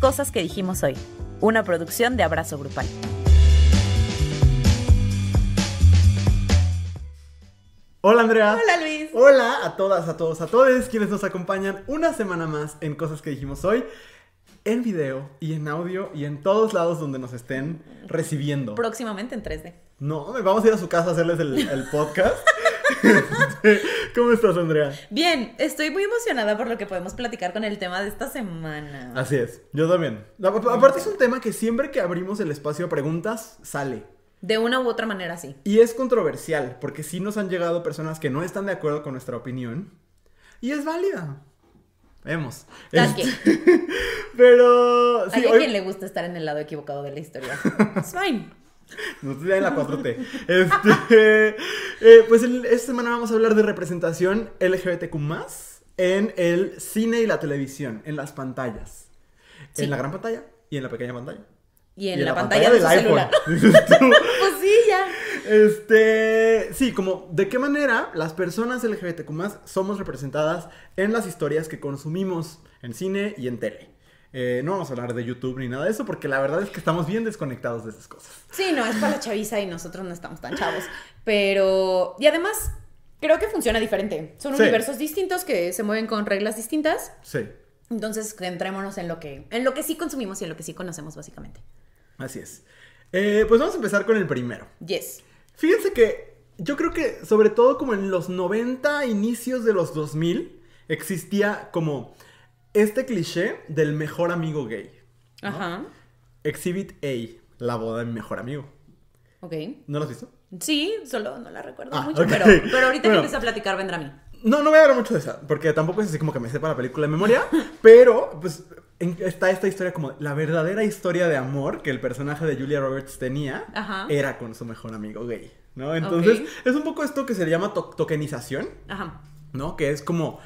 Cosas que dijimos hoy, una producción de Abrazo Grupal. Hola Andrea. Hola Luis. Hola a todas, a todos, a todos quienes nos acompañan una semana más en Cosas que dijimos hoy, en video y en audio y en todos lados donde nos estén recibiendo. Próximamente en 3D. No, vamos a ir a su casa a hacerles el, el podcast. ¿Cómo estás, Andrea? Bien, estoy muy emocionada por lo que podemos platicar con el tema de esta semana. Así es, yo también. Aparte es un tema que siempre que abrimos el espacio a preguntas, sale. De una u otra manera, sí. Y es controversial, porque sí nos han llegado personas que no están de acuerdo con nuestra opinión. Y es válida. Vemos. Este, pero. Sí, Hay a quien le gusta estar en el lado equivocado de la historia. Es fine. No estoy en la 4T. Este, eh, pues esta semana vamos a hablar de representación LGBTQ en el cine y la televisión, en las pantallas. En la gran pantalla y en la pequeña pantalla. Y en, la, pantalla, del iPhone. pues sí, ya. Este, sí, como de qué manera las personas LGBTQ somos representadas en las historias que consumimos en cine y en tele. Eh, no vamos a hablar de YouTube ni nada de eso, porque la verdad es que estamos bien desconectados de esas cosas. Sí, no, es para la chaviza y nosotros no estamos tan chavos. Pero. Y además, creo que funciona diferente. Son universos distintos que se mueven con reglas distintas. Sí. Entonces, centrémonos en lo que, en lo que sí consumimos y en lo que sí conocemos, básicamente. Así es. Eh, pues vamos a empezar con el primero. Yes. Fíjense que yo creo que, sobre todo como en los 90, inicios de los 2000, existía como este cliché del mejor amigo gay. Ajá. Exhibit A, la boda de mi mejor amigo. Ok. ¿No lo has visto? Sí, solo no la recuerdo ah, mucho, pero, pero, ahorita que empiece a platicar vendrá a mí. No, no voy a hablar mucho de esa, porque tampoco es así como que me sepa la película de memoria, pero pues está esta historia como la verdadera historia de amor que el personaje de Julia Roberts tenía era con su mejor amigo gay, ¿no? Entonces es un poco esto que se llama tokenización, Ajá. ¿no? Que es como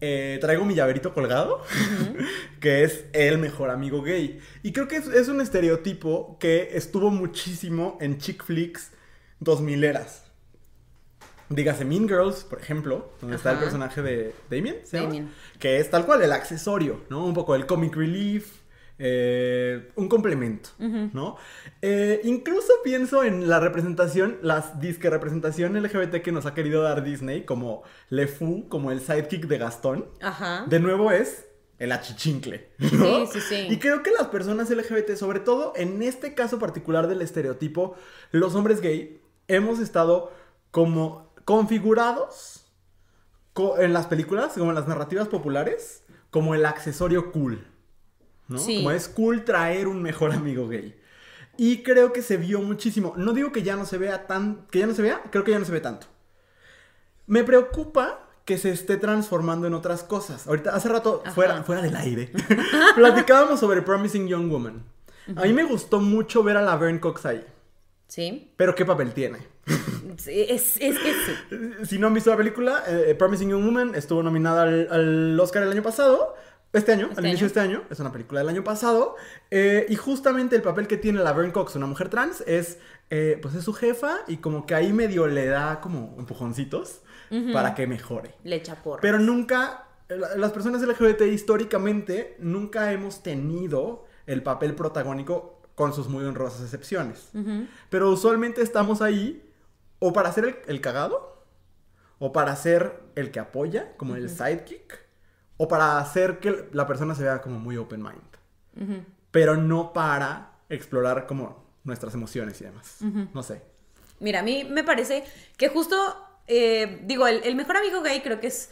eh, traigo mi llaverito colgado, que es el mejor amigo gay. Y creo que es, un estereotipo que estuvo muchísimo en chick flicks 2000 eras. Dígase Mean Girls, por ejemplo, donde está el personaje de Damien, Damien, que es tal cual el accesorio, ¿no? Un poco el comic relief, eh, un complemento, ¿no? Eh, incluso pienso en la representación, las disque representación LGBT que nos ha querido dar Disney, como Le Fou, como el sidekick de Gastón. Ajá. De nuevo es el achichincle. Sí, sí, sí. Y creo que las personas LGBT, sobre todo en este caso particular del estereotipo, los hombres gay, hemos estado como configurados en las películas, como en las narrativas populares, como el accesorio cool. ¿No? Como es cool traer un mejor amigo gay. Y creo que se vio muchísimo. No digo que ya no se vea tan. que ya no se vea, creo que ya no se ve tanto. Me preocupa que se esté transformando en otras cosas. Ahorita, hace rato, fuera, fuera del aire, platicábamos sobre Promising Young Woman. A mí me gustó mucho ver a la Verne Cox ahí. Sí. Pero ¿qué papel tiene? es, que sí. Si no han visto la película, eh, Promising Young Woman estuvo nominada al, al Oscar el año pasado. Este año, este al inicio de este año, es una película del año pasado. Eh, y justamente el papel que tiene la Verne Cox, una mujer trans, es eh, pues es su jefa y como que ahí medio le da como empujoncitos para que mejore. Le echa. Pero nunca, las personas LGBT históricamente nunca hemos tenido el papel protagónico con sus muy honrosas excepciones. Pero usualmente estamos ahí o para ser el, cagado o para ser el que apoya, como el sidekick o para hacer que la persona se vea como muy open mind. Pero no para explorar como nuestras emociones y demás. No sé. Mira, a mí me parece que justo, eh, digo, el, mejor amigo gay creo que es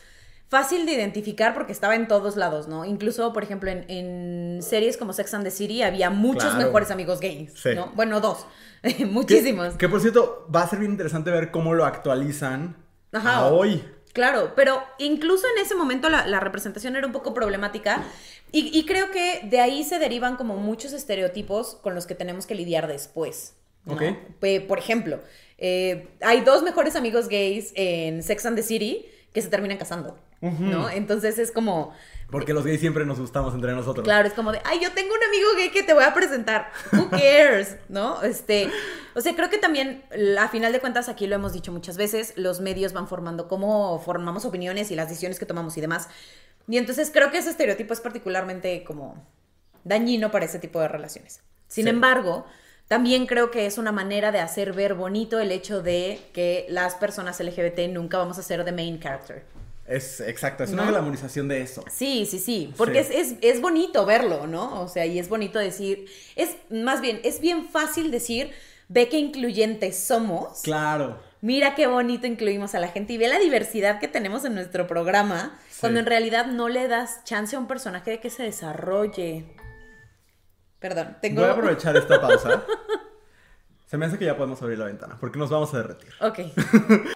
fácil de identificar porque estaba en todos lados, ¿no? Incluso, por ejemplo, en, series como Sex and the City había muchos mejores amigos gays, ¿no? Bueno, dos, muchísimos. Que, por cierto, va a ser bien interesante ver cómo lo actualizan a hoy. Claro, pero incluso en ese momento la, representación era un poco problemática y, creo que de ahí se derivan como muchos estereotipos con los que tenemos que lidiar después. Por ejemplo, eh, hay dos mejores amigos gays en Sex and the City que se terminan casando, ¿no? Entonces es como... Porque los gays siempre nos gustamos entre nosotros. Claro, es como de, ay, yo tengo un amigo gay que te voy a presentar. Who cares? ¿No? Este, o sea, creo que también, a final de cuentas, aquí lo hemos dicho muchas veces, los medios van formando cómo formamos opiniones y las decisiones que tomamos y demás. Y entonces creo que ese estereotipo es particularmente como dañino para ese tipo de relaciones. Sin embargo, también creo que es una manera de hacer ver bonito el hecho de que las personas LGBT nunca vamos a ser the main character. Es exacto, es una glamorización de eso. Sí, sí, sí, porque Es, es, bonito verlo, ¿no? O sea, y es bonito decir, es más bien, es bien fácil decir, ve qué incluyentes somos. Claro. Mira qué bonito incluimos a la gente y ve la diversidad que tenemos en nuestro programa, cuando en realidad no le das chance a un personaje de que se desarrolle. Perdón, tengo... Voy a aprovechar esta pausa. Se me hace que ya podemos abrir la ventana, porque nos vamos a derretir. Ok.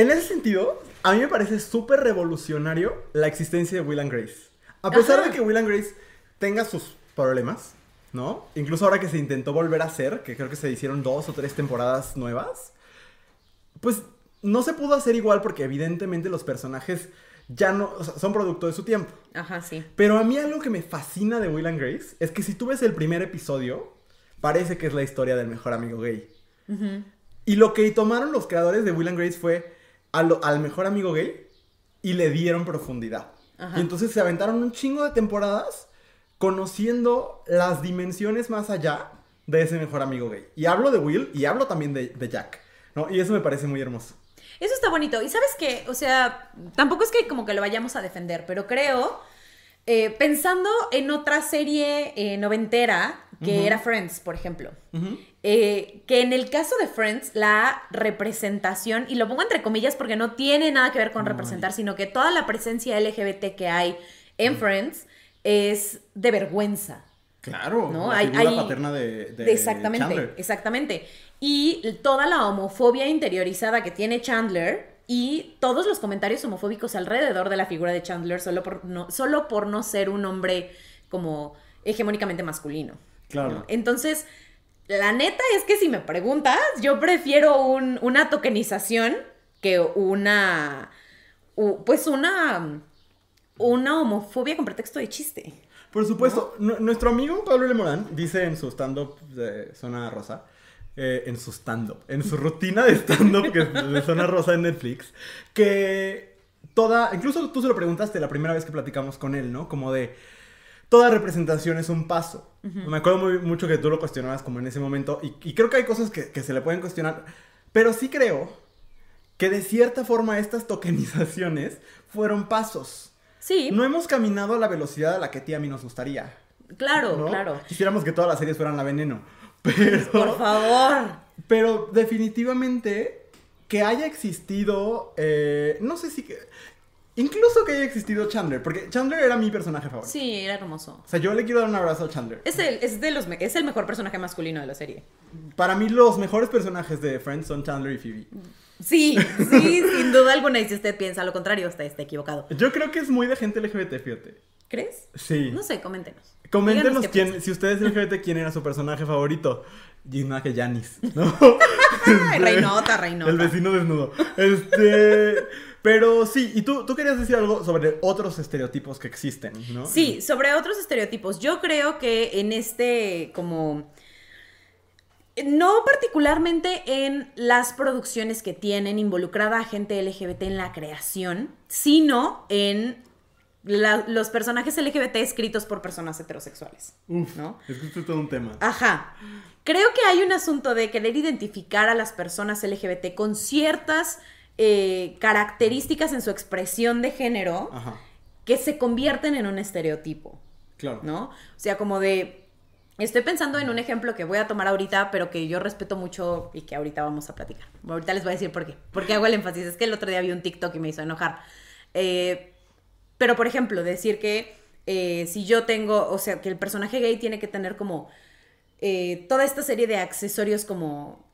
En ese sentido, a mí me parece súper revolucionario la existencia de Will and Grace. A pesar de que Will and Grace tenga sus problemas, ¿no? Incluso ahora que se intentó volver a hacer, que creo que se hicieron dos o tres temporadas nuevas, pues no se pudo hacer igual porque evidentemente los personajes ya no son producto de su tiempo. Ajá, sí. Pero a mí algo que me fascina de Will and Grace es que si tú ves el primer episodio, parece que es la historia del mejor amigo gay. Y lo que tomaron los creadores de Will and Grace fue al, mejor amigo gay y le dieron profundidad. Y entonces se aventaron un chingo de temporadas conociendo las dimensiones más allá de ese mejor amigo gay. Y hablo de Will y hablo también de, Jack, ¿no? Y eso me parece muy hermoso. Eso está bonito. Y sabes qué, o sea, tampoco es que como que lo vayamos a defender, pero creo, eh, pensando en otra serie eh, noventera, que era Friends, por ejemplo. Eh, que en el caso de Friends, la representación, y lo pongo entre comillas porque no tiene nada que ver con representar, sino que toda la presencia LGBT que hay en Friends es de vergüenza. Claro, ¿no? hay, hay... paterna de, Exactamente, exactamente. Y toda la homofobia interiorizada que tiene Chandler y todos los comentarios homofóbicos alrededor de la figura de Chandler solo por no, solo por no ser un hombre como hegemónicamente masculino. Claro. Entonces, la neta es que si me preguntas, yo prefiero una tokenización que una. Pues una. Una homofobia con pretexto de chiste. Por supuesto, nuestro amigo Pablo Lemorán dice en su stand-up de Zona Rosa, eh, en su stand-up, en su rutina de stand-up de Zona Rosa en Netflix, que toda, incluso tú se lo preguntaste la primera vez que platicamos con él, ¿no? Como de, toda representación es un paso. Me acuerdo muy, mucho que tú lo cuestionabas como en ese momento y, creo que hay cosas que, se le pueden cuestionar, pero sí creo que de cierta forma estas tokenizaciones fueron pasos. Sí. No hemos caminado a la velocidad a la que a ti a mí nos gustaría. Claro, claro. Quisiéramos que todas las series fueran la veneno. Pero. Por favor. Pero definitivamente que haya existido. Eh, no sé si. Incluso que haya existido Chandler, porque Chandler era mi personaje favorito. Sí, era hermoso. O sea, yo le quiero dar un abrazo a Chandler. Es el, es de los, es el mejor personaje masculino de la serie. Para mí, los mejores personajes de Friends son Chandler y Phoebe. Sí, sí, sin duda alguna. Y si usted piensa lo contrario, está, está equivocado. Yo creo que es muy de gente LGBT, fíjate. ¿Crees? Sí. No sé, coméntenos. Coméntenos quién, si ustedes LGBT, quién era su personaje favorito. Gina que Janis, ¿no? Reinota, Reinota. El vecino desnudo. Este. Pero sí, y tú, tú querías decir algo sobre otros estereotipos que existen, ¿no? Sí, sobre otros estereotipos. Yo creo que en este, como. No particularmente en las producciones que tienen involucrada a gente LGBT en la creación, sino en los personajes LGBT escritos por personas heterosexuales. Uf, ¿no? Es que esto es todo un tema. Ajá. Creo que hay un asunto de querer identificar a las personas LGBT con ciertas eh, características en su expresión de género que se convierten en un estereotipo. Claro. ¿No? O sea, como de. Estoy pensando en un ejemplo que voy a tomar ahorita, pero que yo respeto mucho y que ahorita vamos a platicar. Ahorita les voy a decir por qué. Porque hago el énfasis. Es que el otro día vi un TikTok y me hizo enojar. Eh, pero, por ejemplo, decir que eh, si yo tengo, o sea, que el personaje gay tiene que tener como toda esta serie de accesorios como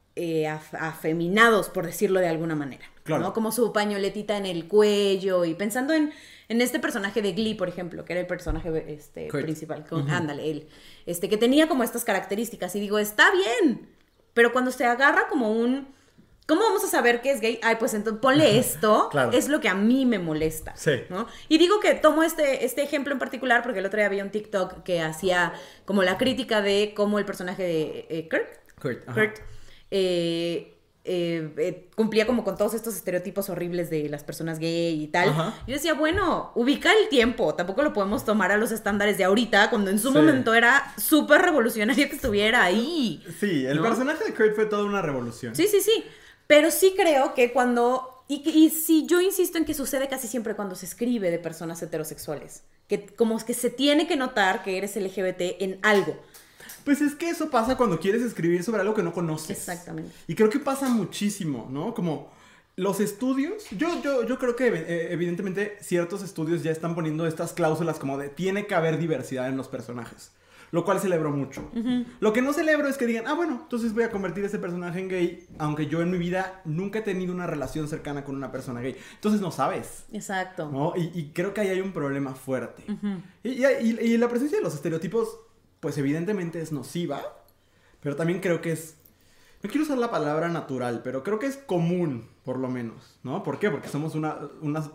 afeminados, por decirlo de alguna manera. ¿no? Como su pañoletita en el cuello y pensando en, en este personaje de Glee, por ejemplo, que era el personaje este, principal, con, ándale, él, este, que tenía como estas características y digo, está bien, pero cuando se agarra como un... ¿Cómo vamos a saber que es gay? Ay, pues entonces ponle esto, es lo que a mí me molesta. Sí. ¿no? Y digo que tomo este, este ejemplo en particular porque el otro día había un TikTok que hacía como la crítica de cómo el personaje de eh, Kurt, Kurt, Kurt eh, eh, eh, cumplía como con todos estos estereotipos horribles de las personas gay y tal. Yo decía, bueno, ubica el tiempo, tampoco lo podemos tomar a los estándares de ahorita, cuando en su momento era súper revolucionario que estuviera ahí. Sí, el personaje de Kurt fue toda una revolución. Sí, sí, sí. Pero sí creo que cuando... Y, y sí, yo insisto en que sucede casi siempre cuando se escribe de personas heterosexuales. Que como que se tiene que notar que eres LGBT en algo. Pues es que eso pasa cuando quieres escribir sobre algo que no conoces. Exactamente. Y creo que pasa muchísimo, ¿no? Como los estudios, yo, yo, yo creo que eh, evidentemente ciertos estudios ya están poniendo estas cláusulas como de tiene que haber diversidad en los personajes. Lo cual celebro mucho. Lo que no celebro es que digan, ah, bueno, entonces voy a convertir ese personaje en gay, aunque yo en mi vida nunca he tenido una relación cercana con una persona gay. Entonces no sabes. Exacto. ¿no? Y, creo que ahí hay un problema fuerte. y, y, la presencia de los estereotipos pues evidentemente es nociva, pero también creo que es, no quiero usar la palabra natural, pero creo que es común, por lo menos, ¿no? ¿Por qué? Porque somos una,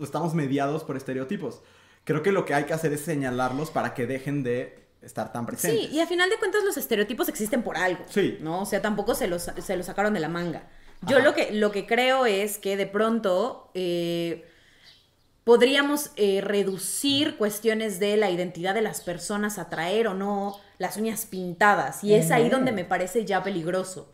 estamos mediados por estereotipos. Creo que lo que hay que hacer es señalarlos para que dejen de estar tan presentes. Sí, y a final de cuentas los estereotipos existen por algo. Sí. ¿No? O sea, tampoco se los, se los sacaron de la manga. Yo lo que, lo que creo es que de pronto eh, podríamos eh, reducir cuestiones de la identidad de las personas, atraer o no las uñas pintadas. Y es ahí donde me parece ya peligroso.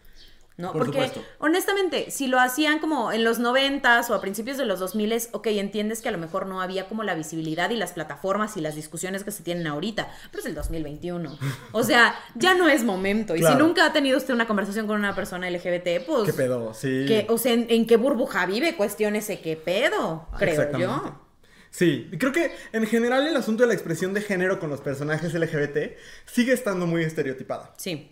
¿no? Porque honestamente, si lo hacían como en los noventas o a principios de los 2000, ok, entiendes que a lo mejor no había como la visibilidad y las plataformas y las discusiones que se tienen ahorita, pero es el 2021. O sea, ya no es momento. Y si nunca ha tenido usted una conversación con una persona LGBT, pues... ¿Qué pedo? Sí. Que, o sea, ¿en, qué burbuja vive? Cuestiónese qué pedo, creo yo. Sí, creo que en general el asunto de la expresión de género con los personajes LGBT sigue estando muy estereotipada. Sí.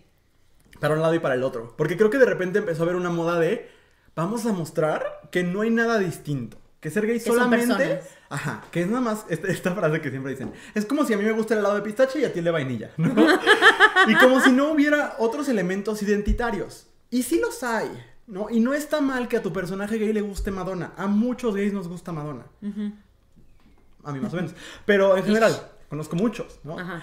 Para un lado y para el otro. Porque creo que de repente empezó a haber una moda de vamos a mostrar que no hay nada distinto. Que ser gay solamente. Ajá, que es nada más esta, frase que siempre dicen. Es como si a mí me gusta el helado de pistache y a ti el de vainilla, ¿no? y como si no hubiera otros elementos identitarios. Y sí los hay, ¿no? Y no está mal que a tu personaje gay le guste Madonna. A muchos gays nos gusta Madonna. A mí más o menos. Pero en general, conozco muchos, ¿no? Ajá.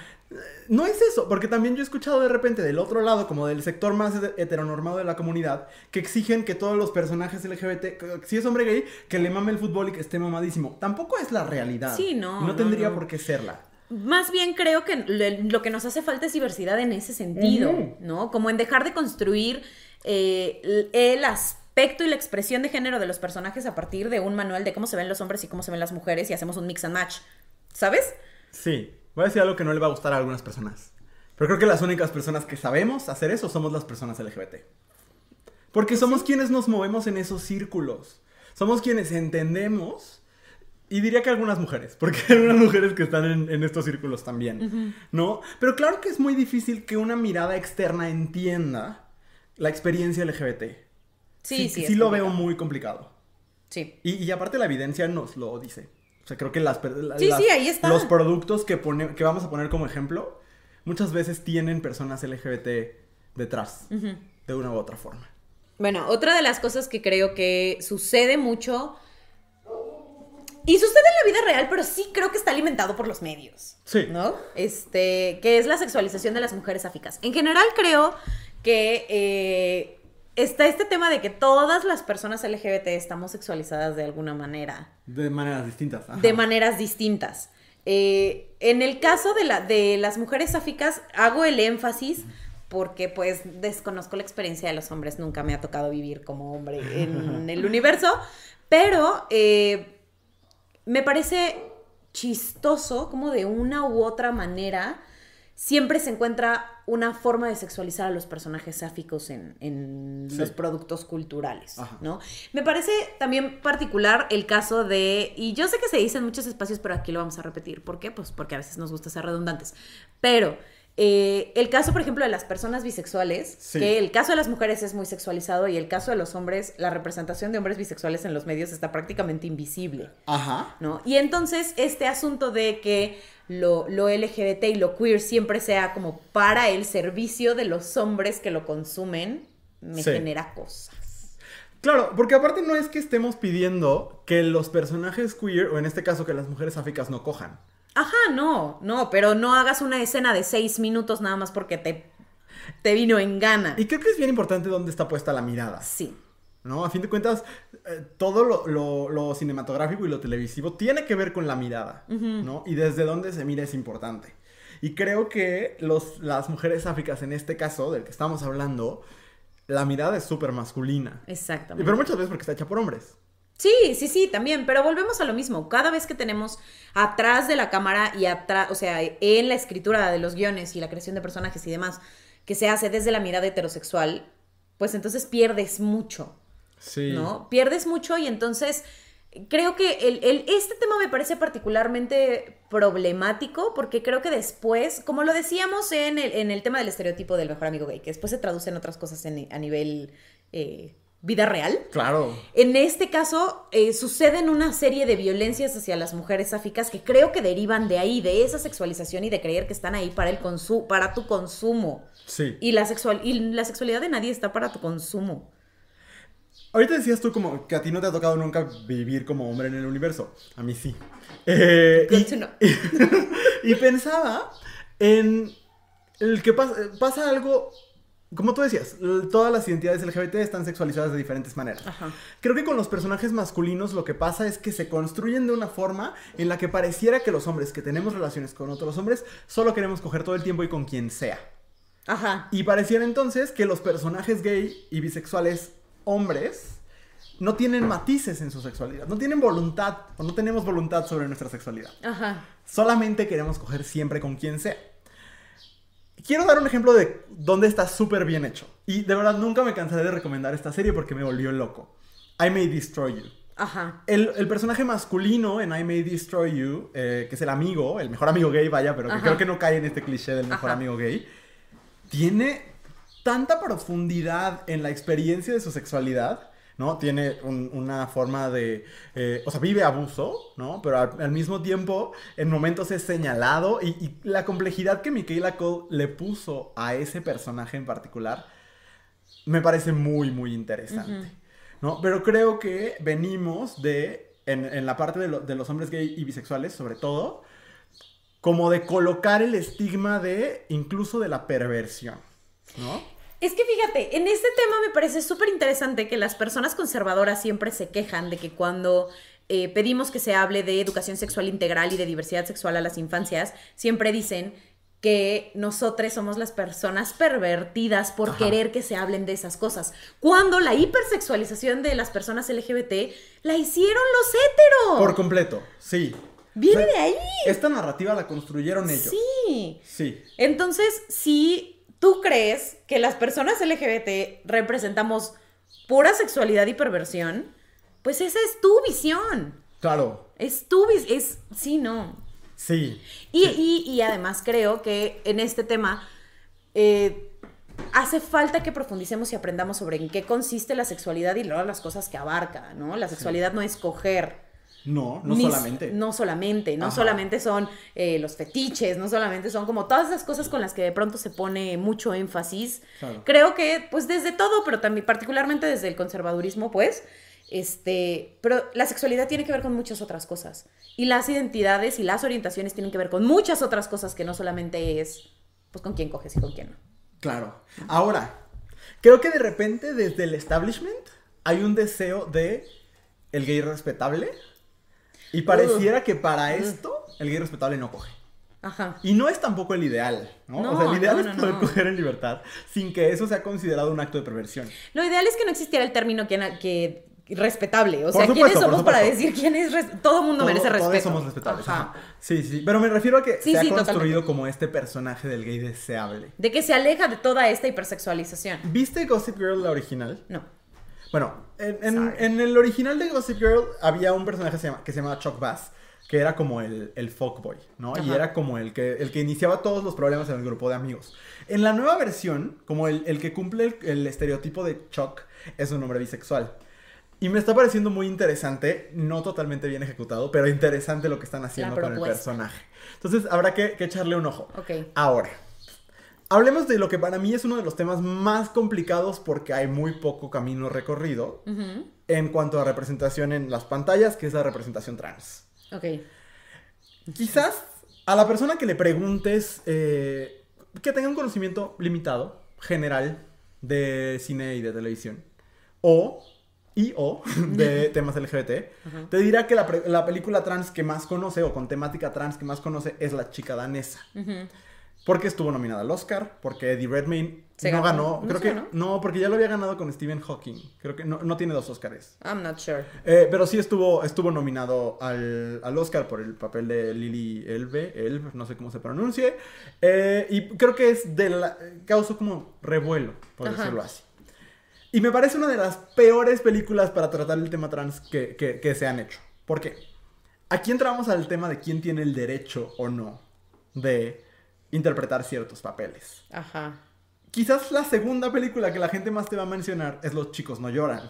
No es eso, porque también yo he escuchado de repente del otro lado, como del sector más heteronormado de la comunidad, que exigen que todos los personajes LGBT, si es hombre gay, que le mame el fútbol y que esté mamadísimo. Tampoco es la realidad. Sí, no. No, tendría por qué serla. Más bien creo que lo que nos hace falta es diversidad en ese sentido, ¿no? Como en dejar de construir eh, el aspecto aspecto y la expresión de género de los personajes a partir de un manual de cómo se ven los hombres y cómo se ven las mujeres y hacemos un mix and match. ¿Sabes? Sí. Voy a decir algo que no le va a gustar a algunas personas. Pero creo que las únicas personas que sabemos hacer eso somos las personas LGBT. Porque somos quienes nos movemos en esos círculos. Somos quienes entendemos. Y diría que algunas mujeres, porque hay algunas mujeres que están en, estos círculos también, ¿no? Pero claro que es muy difícil que una mirada externa entienda la experiencia LGBT. Sí, sí. Sí, lo veo muy complicado. Sí. Y, aparte la evidencia nos lo dice. O sea, creo que las, sí, sí, ahí está. los productos que, pone, que vamos a poner como ejemplo muchas veces tienen personas LGBT detrás, de una u otra forma. Bueno, otra de las cosas que creo que sucede mucho, y sucede en la vida real, pero sí creo que está alimentado por los medios. Sí. ¿No? Este, que es la sexualización de las mujeres áficas. En general creo que... Eh, está este tema de que todas las personas LGBT estamos sexualizadas de alguna manera. De maneras distintas. De maneras distintas. Eh, en el caso de, la, de las mujeres áficas, hago el énfasis porque pues desconozco la experiencia de los hombres, nunca me ha tocado vivir como hombre en el universo, pero eh, me parece chistoso como de una u otra manera siempre se encuentra una forma de sexualizar a los personajes sáficos en, los productos culturales, ¿no? Me parece también particular el caso de, y yo sé que se dice en muchos espacios, pero aquí lo vamos a repetir. ¿Por qué? Pues porque a veces nos gusta ser redundantes. Pero eh, el caso, por ejemplo, de las personas bisexuales, que el caso de las mujeres es muy sexualizado y el caso de los hombres, la representación de hombres bisexuales en los medios está prácticamente invisible. Ajá. ¿No? Y entonces este asunto de que lo, LGBT y lo queer siempre sea como para el servicio de los hombres que lo consumen, me genera cosas. Claro, porque aparte no es que estemos pidiendo que los personajes queer, o en este caso que las mujeres áficas no cojan. Ajá, no, no, pero no hagas una escena de seis minutos nada más porque te, te vino en gana. Y creo que es bien importante dónde está puesta la mirada. Sí. ¿no? A fin de cuentas, eh, todo lo, cinematográfico y lo televisivo tiene que ver con la mirada, ¿no? Y desde dónde se mira es importante. Y creo que los, las mujeres áfricas, en este caso, del que estamos hablando, la mirada es súper masculina. Exactamente. Pero muchas veces porque está hecha por hombres. Sí, sí, sí, también, pero volvemos a lo mismo. Cada vez que tenemos atrás de la cámara y atrás, o sea, en la escritura de los guiones y la creación de personajes y demás, que se hace desde la mirada heterosexual, pues entonces pierdes mucho. Sí. ¿No? Pierdes mucho y entonces creo que el, este tema me parece particularmente problemático porque creo que después, como lo decíamos en el, en el tema del estereotipo del mejor amigo gay, que después se traduce en otras cosas a nivel eh, vida real. Claro. En este caso, eh, suceden una serie de violencias hacia las mujeres áficas que creo que derivan de ahí, de esa sexualización y de creer que están ahí para, el para tu consumo. Sí. Y la, sexual y la sexualidad de nadie está para tu consumo. Ahorita decías tú como que a ti no te ha tocado nunca vivir como hombre en el universo. A mí sí. Eh, y, y, pensaba en el que pasa, pasa algo, como tú decías, todas las identidades LGBT están sexualizadas de diferentes maneras. Creo que con los personajes masculinos lo que pasa es que se construyen de una forma en la que pareciera que los hombres que tenemos relaciones con otros hombres solo queremos coger todo el tiempo y con quien sea. Ajá. Y pareciera entonces que los personajes gay y bisexuales hombres no tienen matices en su sexualidad, no tienen voluntad o no tenemos voluntad sobre nuestra sexualidad. Ajá. Solamente queremos coger siempre con quien sea. Quiero dar un ejemplo de dónde está súper bien hecho. Y de verdad nunca me cansaré de recomendar esta serie porque me volvió loco. I May Destroy You. Ajá. El, personaje masculino en I May Destroy You, eh, que es el amigo, el mejor amigo gay, vaya, pero que creo que no cae en este cliché del mejor amigo gay, tiene tanta profundidad en la experiencia de su sexualidad, ¿no? Tiene una forma de, eh, o sea, vive abuso, ¿no? Pero al, mismo tiempo, en momentos es señalado y, la complejidad que Michaela Cole le puso a ese personaje en particular, me parece muy, muy interesante, ¿no? Pero creo que venimos de, en, la parte de, de los hombres gay y bisexuales, sobre todo, como de colocar el estigma de, incluso de la perversión, ¿no? Es que fíjate, en este tema me parece súper interesante que las personas conservadoras siempre se quejan de que cuando eh, pedimos que se hable de educación sexual integral y de diversidad sexual a las infancias, siempre dicen que nosotros somos las personas pervertidas por querer que se hablen de esas cosas. Cuando la hipersexualización de las personas LGBT la hicieron los héteros. Por completo, sí. Viene de ahí. Esta narrativa la construyeron ellos. Sí. Sí. Entonces, sí ¿Tú crees que las personas LGBT representamos pura sexualidad y perversión? Pues esa es tu visión. Claro. Es tu visión. Es. Sí, no. Sí. Y, además creo que en este tema. Eh, hace falta que profundicemos y aprendamos sobre en qué consiste la sexualidad y luego las cosas que abarca, ¿no? La sexualidad no es coger no, no solamente. No solamente, no solamente son eh, los fetiches, no solamente son como todas esas cosas con las que de pronto se pone mucho énfasis. Creo que, pues desde todo, pero también particularmente desde el conservadurismo, pues, este, pero la sexualidad tiene que ver con muchas otras cosas. Y las identidades y las orientaciones tienen que ver con muchas otras cosas que no solamente es, pues, con quién coges y con quién no. Claro. Ahora, creo que de repente desde el establishment hay un deseo de el gay respetable y pareciera que para esto el gay respetable no coge. Ajá. Y no es tampoco el ideal, ¿no? o sea, el ideal es poder coger en libertad sin que eso sea considerado un acto de perversión. Lo ideal es que no existiera el término que, que respetable. O sea, ¿quiénes somos para decir quién es todo mundo merece respeto? Todos somos respetables. Ajá. Sí, sí. Pero me refiero a que se ha construido como este personaje del gay deseable. De que se aleja de toda esta hipersexualización. ¿Viste Gossip Girl la original? No. Bueno, en, el original de Gossip Girl había un personaje que se, llamaba Chuck Bass, que era como el, el fuckboy, ¿no? Y era como el que, el que iniciaba todos los problemas en el grupo de amigos. En la nueva versión, como el, que cumple el, estereotipo de Chuck, es un hombre bisexual. Y me está pareciendo muy interesante, no totalmente bien ejecutado, pero interesante lo que están haciendo con el personaje. Entonces habrá que, que echarle un ojo. Ok. Ahora, Hablemos de lo que para mí es uno de los temas más complicados porque hay muy poco camino recorrido en cuanto a representación en las pantallas, que es la representación trans. Ok. Quizás a la persona que le preguntes eh, que tenga un conocimiento limitado, general, de cine y de televisión, o y o de temas LGBT, te dirá que la, película trans que más conoce o con temática trans que más conoce es La chica danesa. Porque estuvo nominada al Oscar, porque Eddie Redmayne no ganó. creo que no, porque ya lo había ganado con Stephen Hawking. Creo que no, tiene dos Oscars. I'm not sure. Eh, pero sí estuvo, estuvo nominado al, Oscar por el papel de Lily Elbe, Elbe, no sé cómo se pronuncie. Eh, y creo que es de la. causó como revuelo, por decirlo así. Y me parece una de las peores películas para tratar el tema trans que, que se han hecho. ¿Por qué? Aquí entramos al tema de quién tiene el derecho o no de interpretar ciertos papeles. Ajá. Quizás la segunda película que la gente más te va a mencionar es Los chicos no lloran.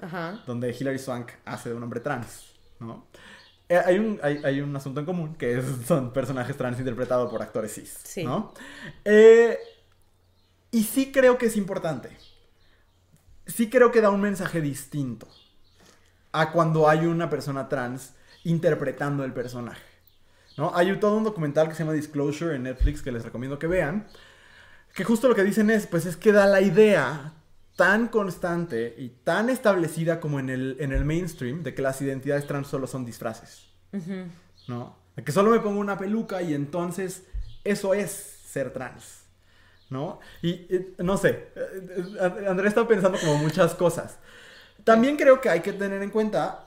Ajá. Donde Hilary Swank hace de un hombre trans, ¿no? Eh, hay, un, hay, un asunto en común, que son personajes trans interpretados por actores cis, sí. ¿no? Eh, y sí creo que es importante. Sí creo que da un mensaje distinto a cuando hay una persona trans interpretando el personaje. ¿No? Hay todo un documental que se llama Disclosure en Netflix que les recomiendo que vean. Que justo lo que dicen es, pues es que da la idea tan constante y tan establecida como en el, en el mainstream de que las identidades trans solo son disfraces. ¿No? De que solo me pongo una peluca y entonces eso es ser trans. ¿No? Y, no sé, eh, Andrés está pensando como muchas cosas. También creo que hay que tener en cuenta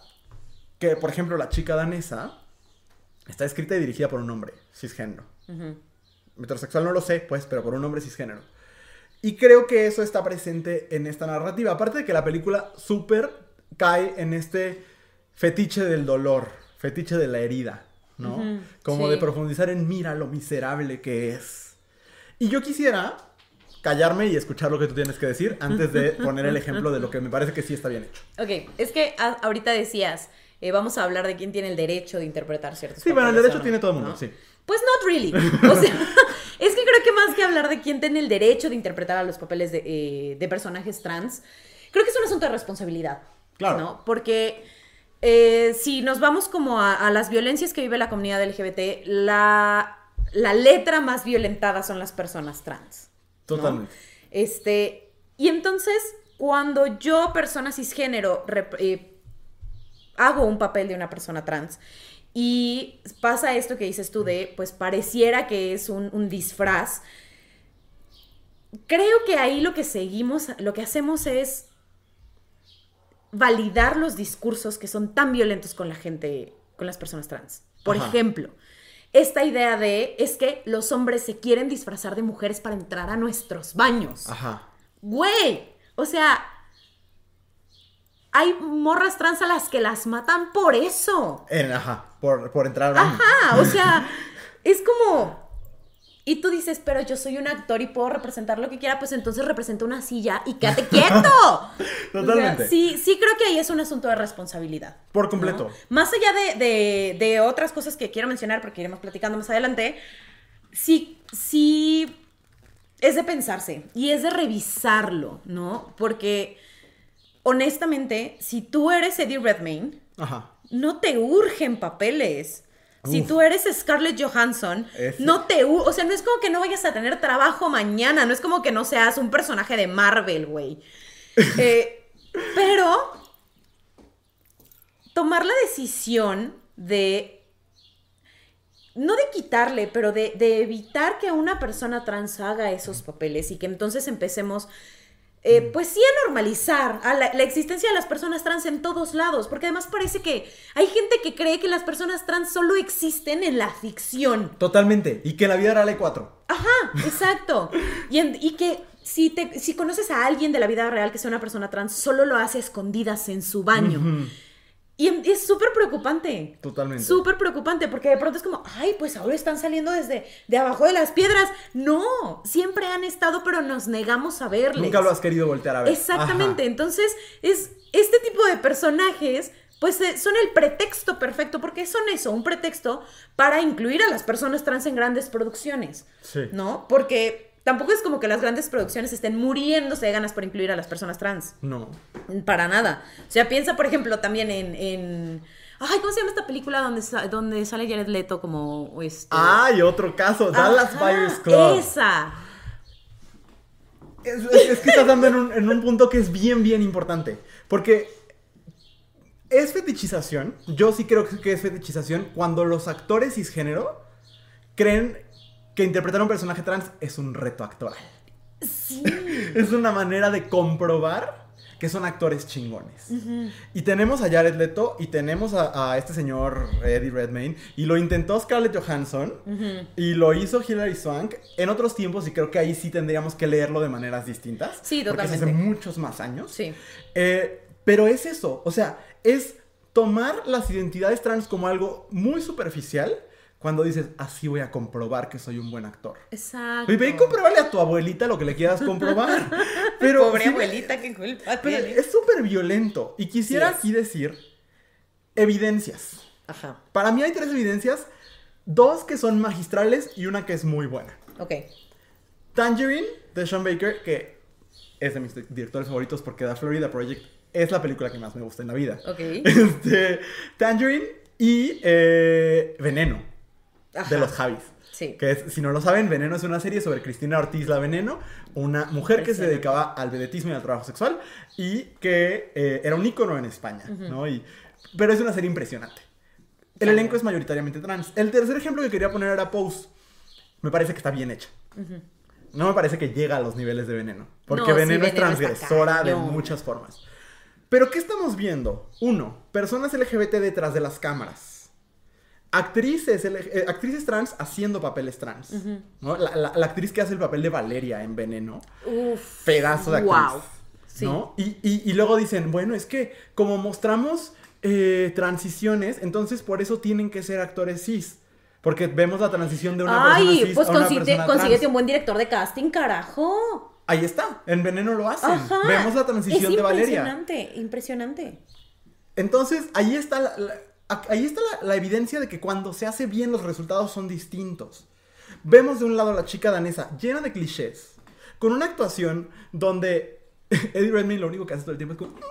que, por ejemplo, la chica danesa está escrita y dirigida por un hombre cisgénero. Metrosexual no lo sé, pues, pero por un hombre cisgénero. Y creo que eso está presente en esta narrativa. Aparte de que la película súper cae en este fetiche del dolor, fetiche de la herida, ¿no? Como de profundizar en mira lo miserable que es. Y yo quisiera callarme y escuchar lo que tú tienes que decir antes de poner el ejemplo de lo que me parece que sí está bien hecho. Ok, es que ahorita decías, eh, vamos a hablar de quién tiene el derecho de interpretar ciertos Sí, bueno, el derecho tiene todo el mundo, sí. Pues not really. O sea, es que creo que más que hablar de quién tiene el derecho de interpretar a los papeles de, eh, personajes trans, creo que es un asunto de responsabilidad. Claro. ¿no? Porque eh, si nos vamos como a, las violencias que vive la comunidad LGBT, la, la letra más violentada son las personas trans. Totalmente. Este, y entonces, cuando yo, persona cisgénero, hago un papel de una persona trans. Y pasa esto que dices tú de, pues pareciera que es un, disfraz. Creo que ahí lo que seguimos, lo que hacemos es validar los discursos que son tan violentos con la gente, con las personas trans. Por ejemplo, esta idea de es que los hombres se quieren disfrazar de mujeres para entrar a nuestros baños. Ajá. Güey, o sea, hay morras trans a las que las matan por eso. ajá, por, entrar a Ajá, o sea, es como... Y tú dices, pero yo soy un actor y puedo representar lo que quiera, pues entonces representa una silla y quédate quieto. Totalmente. sí, sí creo que ahí es un asunto de responsabilidad. Por completo. Más allá de, de, otras cosas que quiero mencionar, porque iremos platicando más adelante, sí, sí es de pensarse y es de revisarlo, ¿no? Porque honestamente, si tú eres Eddie Redmayne, no te urgen papeles. Si tú eres Scarlett Johansson, no te... O sea, no es como que no vayas a tener trabajo mañana, no es como que no seas un personaje de Marvel, güey. Eh, pero tomar la decisión de... No de quitarle, pero de, de evitar que una persona trans haga esos papeles y que entonces empecemos eh, pues sí a normalizar a la, existencia de las personas trans en todos lados, porque además parece que hay gente que cree que las personas trans solo existen en la ficción. Totalmente, y que en la vida real hay cuatro. Ajá, exacto. y, que si, te, si conoces a alguien de la vida real que sea una persona trans, solo lo hace escondidas en su baño. Y em, es súper preocupante. Totalmente. Súper preocupante, porque de pronto es como, ay, pues ahora están saliendo desde de abajo de las piedras. No, siempre han estado, pero nos negamos a verles. Nunca lo has querido voltear a ver. Exactamente. Entonces, es este tipo de personajes, pues eh, son el pretexto perfecto, porque son eso, un pretexto para incluir a las personas trans en grandes producciones. Sí. ¿No? Porque Tampoco es como que las grandes producciones estén muriéndose de ganas por incluir a las personas trans. No. Para nada. O sea, piensa, por ejemplo, también en... Ay, ¿cómo se llama esta película donde, donde sale Jared Leto como... Este... Ay, otro caso. Dallas Buyers Club. Esa. Es, que estás dando en un, en un punto que es bien, bien importante. Porque es fetichización. Yo sí creo que es fetichización cuando los actores cisgénero creen que interpretar a un personaje trans es un reto actoral. Sí. Es una manera de comprobar que son actores chingones. Y tenemos a Jared Leto y tenemos a, a, este señor Eddie Redmayne y lo intentó Scarlett Johansson y lo hizo Hilary Swank en otros tiempos y creo que ahí sí tendríamos que leerlo de maneras distintas. Sí, totalmente. Porque hace muchos más años. Sí. Eh, pero es eso, o sea, es tomar las identidades trans como algo muy superficial cuando dices, así voy a comprobar que soy un buen actor. Exacto. Y ve y compruébale a tu abuelita lo que le quieras comprobar. Pero, Pobre sí, abuelita, qué culpa pero tiene. es súper violento. Y quisiera Sí aquí decir evidencias. Ajá. Para mí hay tres evidencias, dos que son magistrales y una que es muy buena. Ok. Tangerine de Sean Baker, que es de mis directores favoritos porque The Florida Project es la película que más me gusta en la vida. Ok. Este, Tangerine y eh, Veneno Ajá. de los Javis. Sí. Que es, si no lo saben, Veneno es una serie sobre Cristina Ortiz la Veneno, una mujer que se dedicaba al vedetismo y al trabajo sexual y que eh, era un ícono en España, ¿no? Y, pero es una serie impresionante. El Claro. elenco es mayoritariamente trans. El tercer ejemplo que quería poner era Pose. Me parece que está bien hecha. No me parece que llega a los niveles de Veneno. Porque No, Veneno es transgresora de muchas formas. Pero ¿qué estamos viendo? Uno, personas LGBT detrás de las cámaras. Actrices, eh, actrices trans haciendo papeles trans. ¿no? la, la- la actriz que hace el papel de Valeria en Veneno. Uf. Pedazo de actriz. Wow. Sí. ¿no? Y, y- y luego dicen, bueno, es que como mostramos eh, transiciones, entonces por eso tienen que ser actores cis. Porque vemos la transición de una persona Ay, cis pues a una consíguete, persona consíguete trans. un buen director de casting, carajo. Ahí está, en Veneno lo hacen. Ajá. Vemos la transición es de Valeria. Impresionante, impresionante. Entonces, ahí está la, ahí está la, evidencia de que cuando se hace bien los resultados son distintos. Vemos de un lado a la chica danesa llena de clichés, con una actuación donde Eddie Redmayne lo único que hace todo el tiempo es como, mm,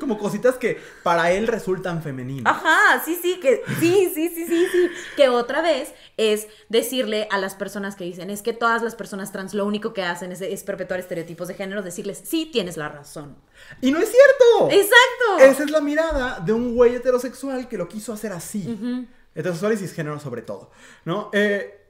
como cositas que para él resultan femeninas. Ajá, sí, sí, que sí, sí, sí, sí, sí. Que otra vez es decirle a las personas que dicen, es que todas las personas trans lo único que hacen es, es perpetuar estereotipos de género, decirles, sí, tienes la razón. Y no es cierto. Exacto. Esa es la mirada de un güey heterosexual que lo quiso hacer así. Heterosexual y cisgénero sobre todo, ¿no? Eh,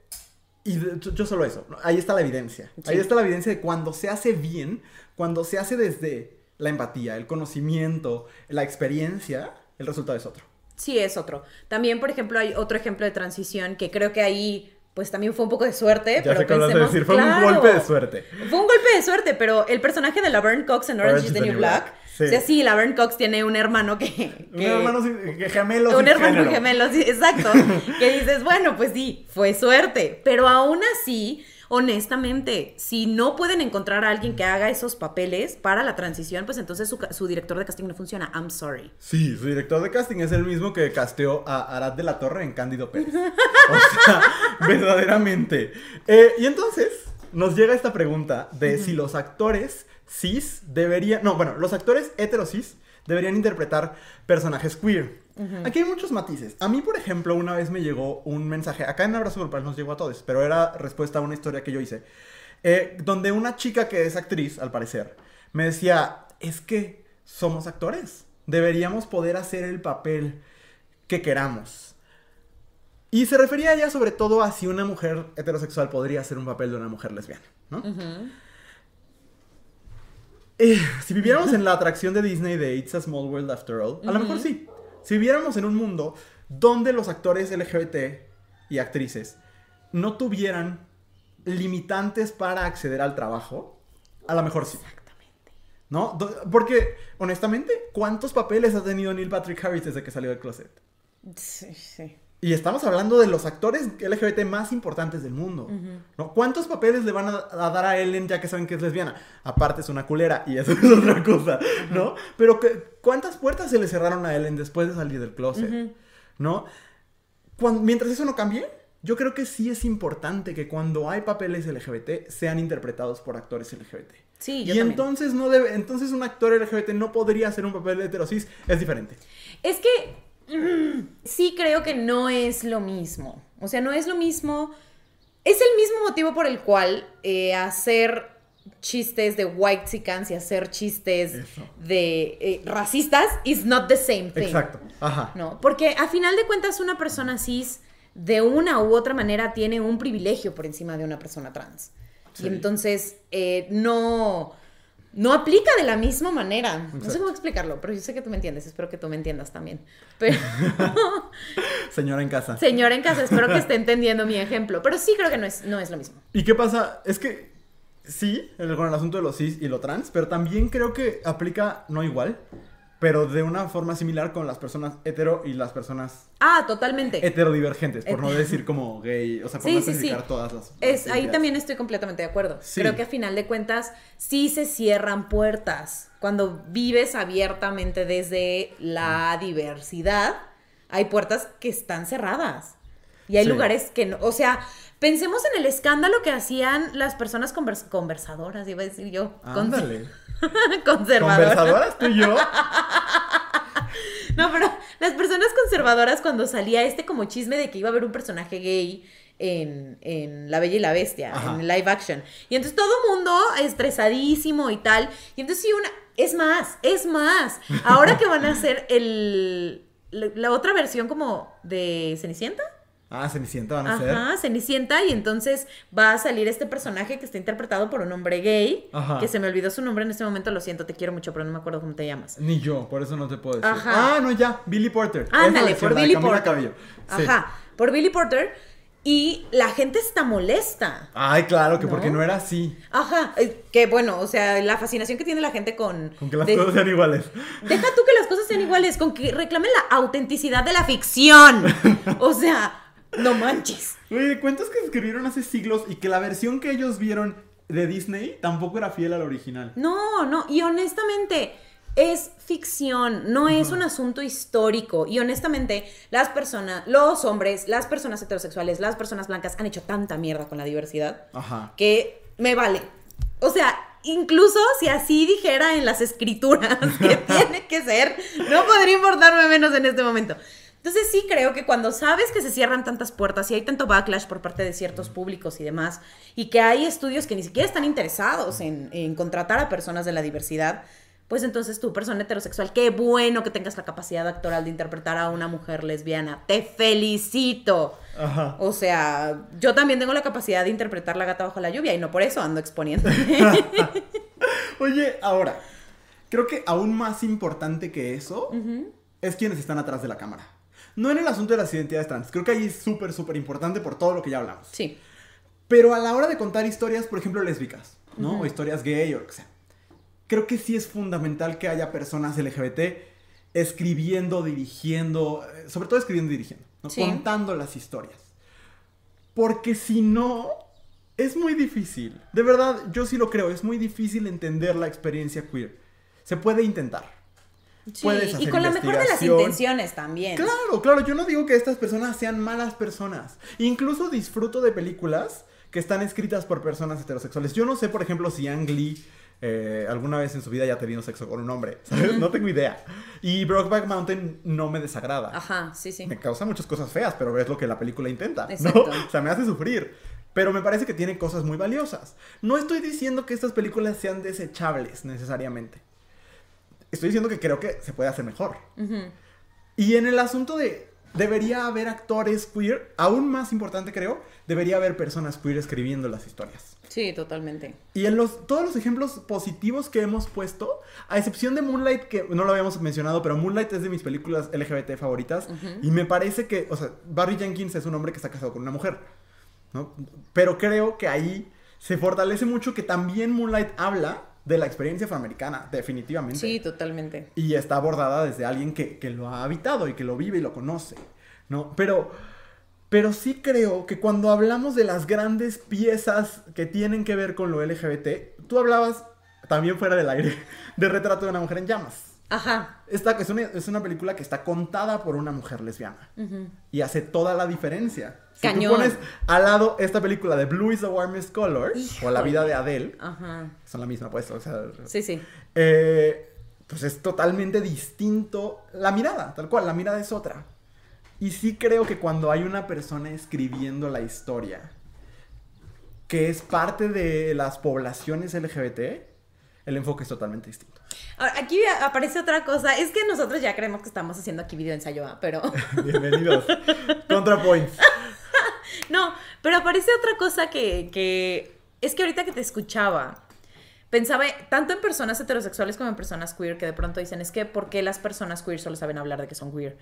y yo, solo eso. Ahí está la evidencia. Ahí está la evidencia de cuando se hace bien, cuando se hace desde la empatía, el conocimiento, la experiencia, el resultado es otro. Sí, es otro. También, por ejemplo, hay otro ejemplo de transición que creo que ahí, pues también fue un poco de suerte. Ya pero sé de pensemos- decir, fue claro. un golpe de suerte. Fue un golpe de suerte, pero el personaje de Laverne Cox en Orange, is the New Black. Sí. O sea, sí, Laverne Cox tiene un hermano que. Un que- hermano sin- que gemelo un hermano gemelo, sí, exacto. que dices, bueno, pues sí, fue suerte. Pero aún así, honestamente, si no pueden encontrar a alguien que haga esos papeles para la transición, pues entonces su, director de casting no funciona. I'm sorry. Sí, su director de casting es el mismo que casteó a Arad de la Torre en Cándido Pérez. O sea, verdaderamente. Eh, y entonces nos llega esta pregunta de si los actores cis deberían. No, bueno, los actores heterosis deberían interpretar personajes queer. Aquí hay muchos matices. A mí, por ejemplo, una vez me llegó un mensaje. Acá en Abrazo Grupal nos llegó a todos, pero era respuesta a una historia que yo hice. eh, donde una chica que es actriz, al parecer, me decía: Es que somos actores. Deberíamos poder hacer el papel que queramos. Y se refería ella sobre todo a si una mujer heterosexual podría hacer un papel de una mujer lesbiana, ¿no? Eh, si viviéramos en la atracción de Disney de It's a Small World After All, a lo mejor sí. Si viviéramos en un mundo donde los actores LGBT y actrices no tuvieran limitantes para acceder al trabajo, a lo mejor sí. Exactamente. ¿No? Porque, honestamente, ¿cuántos papeles ha tenido Neil Patrick Harris desde que salió del closet? Sí, sí. Y estamos hablando de los actores LGBT más importantes del mundo. ¿no? ¿Cuántos papeles le van a, a dar a Ellen ya que saben que es lesbiana? Aparte es una culera y eso es otra cosa, ¿no? Pero que- ¿cuántas puertas se le cerraron a Ellen después de salir del closet? ¿No? Mientras eso no cambie, yo creo que sí es importante que cuando hay papeles LGBT sean interpretados por actores LGBT. Sí, y también. entonces no debe, entonces un actor LGBT no podría hacer un papel de heterosis, es diferente. Es que sí creo que no es lo mismo. O sea, no es lo mismo. Es el mismo motivo por el cual eh, hacer chistes de white y hacer chistes de eh, racistas is not the same thing. Exacto. Ajá. No, porque a final de cuentas una persona cis de una u otra manera tiene un privilegio por encima de una persona trans. Y entonces eh, no, no aplica de la misma manera. No sé cómo explicarlo, pero yo sé que tú me entiendes. Espero que tú me entiendas también. Pero... Señora en casa. Señora en casa, espero que esté entendiendo mi ejemplo. Pero sí creo que no es, no es lo mismo. ¿Y qué pasa? Es que sí, con el asunto de los cis y lo trans, pero también creo que aplica no igual pero de una forma similar con las personas hetero y las personas ah totalmente. heterodivergentes por no decir como gay o sea por no especificar todas las, es ahí también estoy completamente de acuerdo. Creo que a final de cuentas sí se cierran puertas cuando vives abiertamente desde la diversidad hay puertas que están cerradas y hay lugares que no o sea pensemos en el escándalo que hacían las personas conversadoras iba a decir yo Ándale. conservadoras. ¿Conversadoras tú y yo? no, pero las personas conservadoras cuando salía este como chisme de que iba a haber un personaje gay en, La Bella y la Bestia, en live action. Y entonces todo mundo estresadísimo y tal. Y entonces sí, una... Es más, es más. Ahora que van a hacer el... la otra versión como de Cenicienta. Ah, Cenicienta van a ser. Ajá, Cenicienta, y entonces va a salir este personaje que está interpretado por un hombre gay, Ajá. que se me olvidó su nombre en este momento, lo siento, te quiero mucho, pero no me acuerdo cómo te llamas. Ni yo, por eso no te puedo decir. Ajá. Ah, no, ya, Billy Porter. Ándale, por Billy Porter. Ajá, por Billy Porter. Y la gente está molesta. Ay, claro, que porque no era así. Ajá, eh, que bueno, o sea, la fascinación que tiene la gente con... Con que las cosas sean iguales. Deja tú que las cosas sean iguales, con que reclamen la autenticidad de la ficción. o sea, no manches. Oye, cuentas que escribieron hace siglos y que la versión que ellos vieron de Disney tampoco era fiel al original. No, no, y honestamente es ficción, no es un asunto histórico. Y honestamente, las personas, los hombres, las personas heterosexuales, las personas blancas han hecho tanta mierda con la diversidad Ajá. que me vale. O sea, incluso si así dijera en las escrituras que tiene que ser, no podría importarme menos en este momento. Entonces sí creo que cuando sabes que se cierran tantas puertas y hay tanto backlash por parte de ciertos públicos y demás, y que hay estudios que ni siquiera están interesados en, contratar a personas de la diversidad, pues entonces tú, persona heterosexual, qué bueno que tengas la capacidad actoral de interpretar a una mujer lesbiana. Te felicito. O sea, yo también tengo la capacidad de interpretar la gata bajo la lluvia y no por eso ando exponiendo. Oye, ahora, creo que aún más importante que eso es quienes están atrás de la cámara. No en el asunto de las identidades trans. Creo que ahí es súper, súper importante por todo lo que ya hablamos. Sí. Pero a la hora de contar historias, por ejemplo, lésbicas, ¿no? O historias gay o lo que sea. Creo que sí es fundamental que haya personas LGBT escribiendo, dirigiendo, eh, sobre todo escribiendo y dirigiendo, contando las historias. Porque si no, es muy difícil. De verdad, yo sí lo creo, es muy difícil entender la experiencia queer. Se puede intentar y con la mejor de las intenciones también. Claro, claro, yo no digo que estas personas sean malas personas. Incluso disfruto de películas que están escritas por personas heterosexuales. Yo no sé, por ejemplo, si Ang Lee eh, alguna vez en su vida ya ha tenido sexo con un hombre, ¿sabes? No tengo idea. Y Brokeback Mountain no me desagrada. Ajá, sí, sí. Me causa muchas cosas feas, pero es lo que la película intenta, ¿no? O sea, me hace sufrir. Pero me parece que tiene cosas muy valiosas. No estoy diciendo que estas películas sean desechables necesariamente. Estoy diciendo que creo que se puede hacer mejor. Y en el asunto de debería haber actores queer, aún más importante creo, debería haber personas queer escribiendo las historias. Sí, totalmente. Y en los, todos los ejemplos positivos que hemos puesto, a excepción de Moonlight, que no lo habíamos mencionado, pero Moonlight es de mis películas LGBT favoritas, y me parece que, o sea, Barry Jenkins es un hombre que está casado con una mujer, ¿no? Pero creo que ahí se fortalece mucho que también Moonlight habla de la experiencia afroamericana, definitivamente. Sí, totalmente. Y está abordada desde alguien que, lo ha habitado y que lo vive y lo conoce, ¿no? Pero, pero sí creo que cuando hablamos de las grandes piezas que tienen que ver con lo LGBT, tú hablabas también fuera del aire de Retrato de una mujer en llamas. Ajá. Esta es una, es una película que está contada por una mujer lesbiana. Y hace toda la diferencia. Si tú pones al lado esta película de Blue is the Warmest Color o La vida de Adele, Ajá. son la misma, pues, o sea, sí, sí. Eh, pues es totalmente distinto la mirada, tal cual, la mirada es otra. Y sí creo que cuando hay una persona escribiendo la historia, que es parte de las poblaciones LGBT, el enfoque es totalmente distinto. Aquí aparece otra cosa. Es que nosotros ya creemos que estamos haciendo aquí video ensayo, pero. Bienvenidos. ContraPoints. no, pero aparece otra cosa que, que. Es que ahorita que te escuchaba, pensaba tanto en personas heterosexuales como en personas queer que de pronto dicen, es que ¿por qué las personas queer solo saben hablar de que son queer?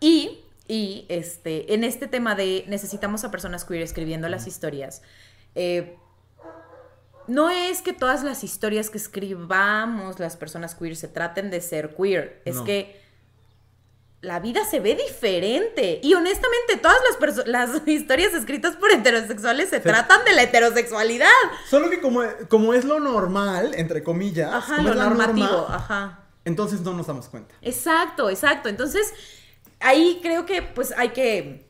Y, y este, en este tema de necesitamos a personas queer escribiendo las historias, eh, no es que todas las historias que escribamos las personas queer se traten de ser queer, es que la vida se ve diferente. Y honestamente, todas las, las historias escritas por heterosexuales se, tratan de la heterosexualidad. Solo que como, como es lo normal, entre comillas, ajá, lo normativo, ajá. Entonces no nos damos cuenta. Exacto, exacto. Entonces, ahí creo que pues hay que,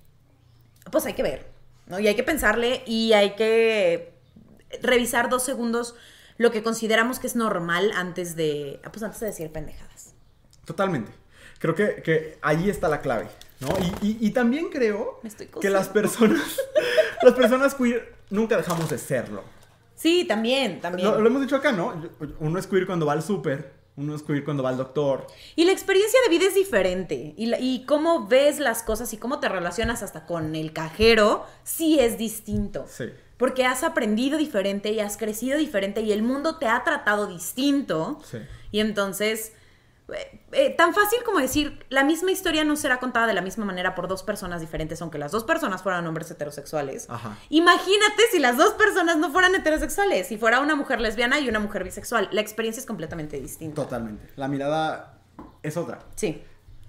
pues hay que ver, ¿no? Y hay que pensarle y hay que revisar dos segundos lo que consideramos que es normal antes de, pues antes de decir pendejadas. Totalmente. Creo que, que ahí está la clave, ¿no? Y, también creo que las personas, las personas queer nunca dejamos de serlo. Sí, también, también. Lo, hemos dicho acá, ¿no? Uno es queer cuando va al súper, uno es queer cuando va al doctor. Y la experiencia de vida es diferente. Y, y, cómo ves las cosas y cómo te relacionas hasta con el cajero, sí es distinto. Sí. Porque has aprendido diferente y has crecido diferente y el mundo te ha tratado distinto. Sí. Y entonces eh, eh, tan fácil como decir, la misma historia no será contada de la misma manera por dos personas diferentes, aunque las dos personas fueran hombres heterosexuales. Imagínate si las dos personas no fueran heterosexuales, si fuera una mujer lesbiana y una mujer bisexual. La experiencia es completamente distinta. Totalmente. La mirada es otra. Sí.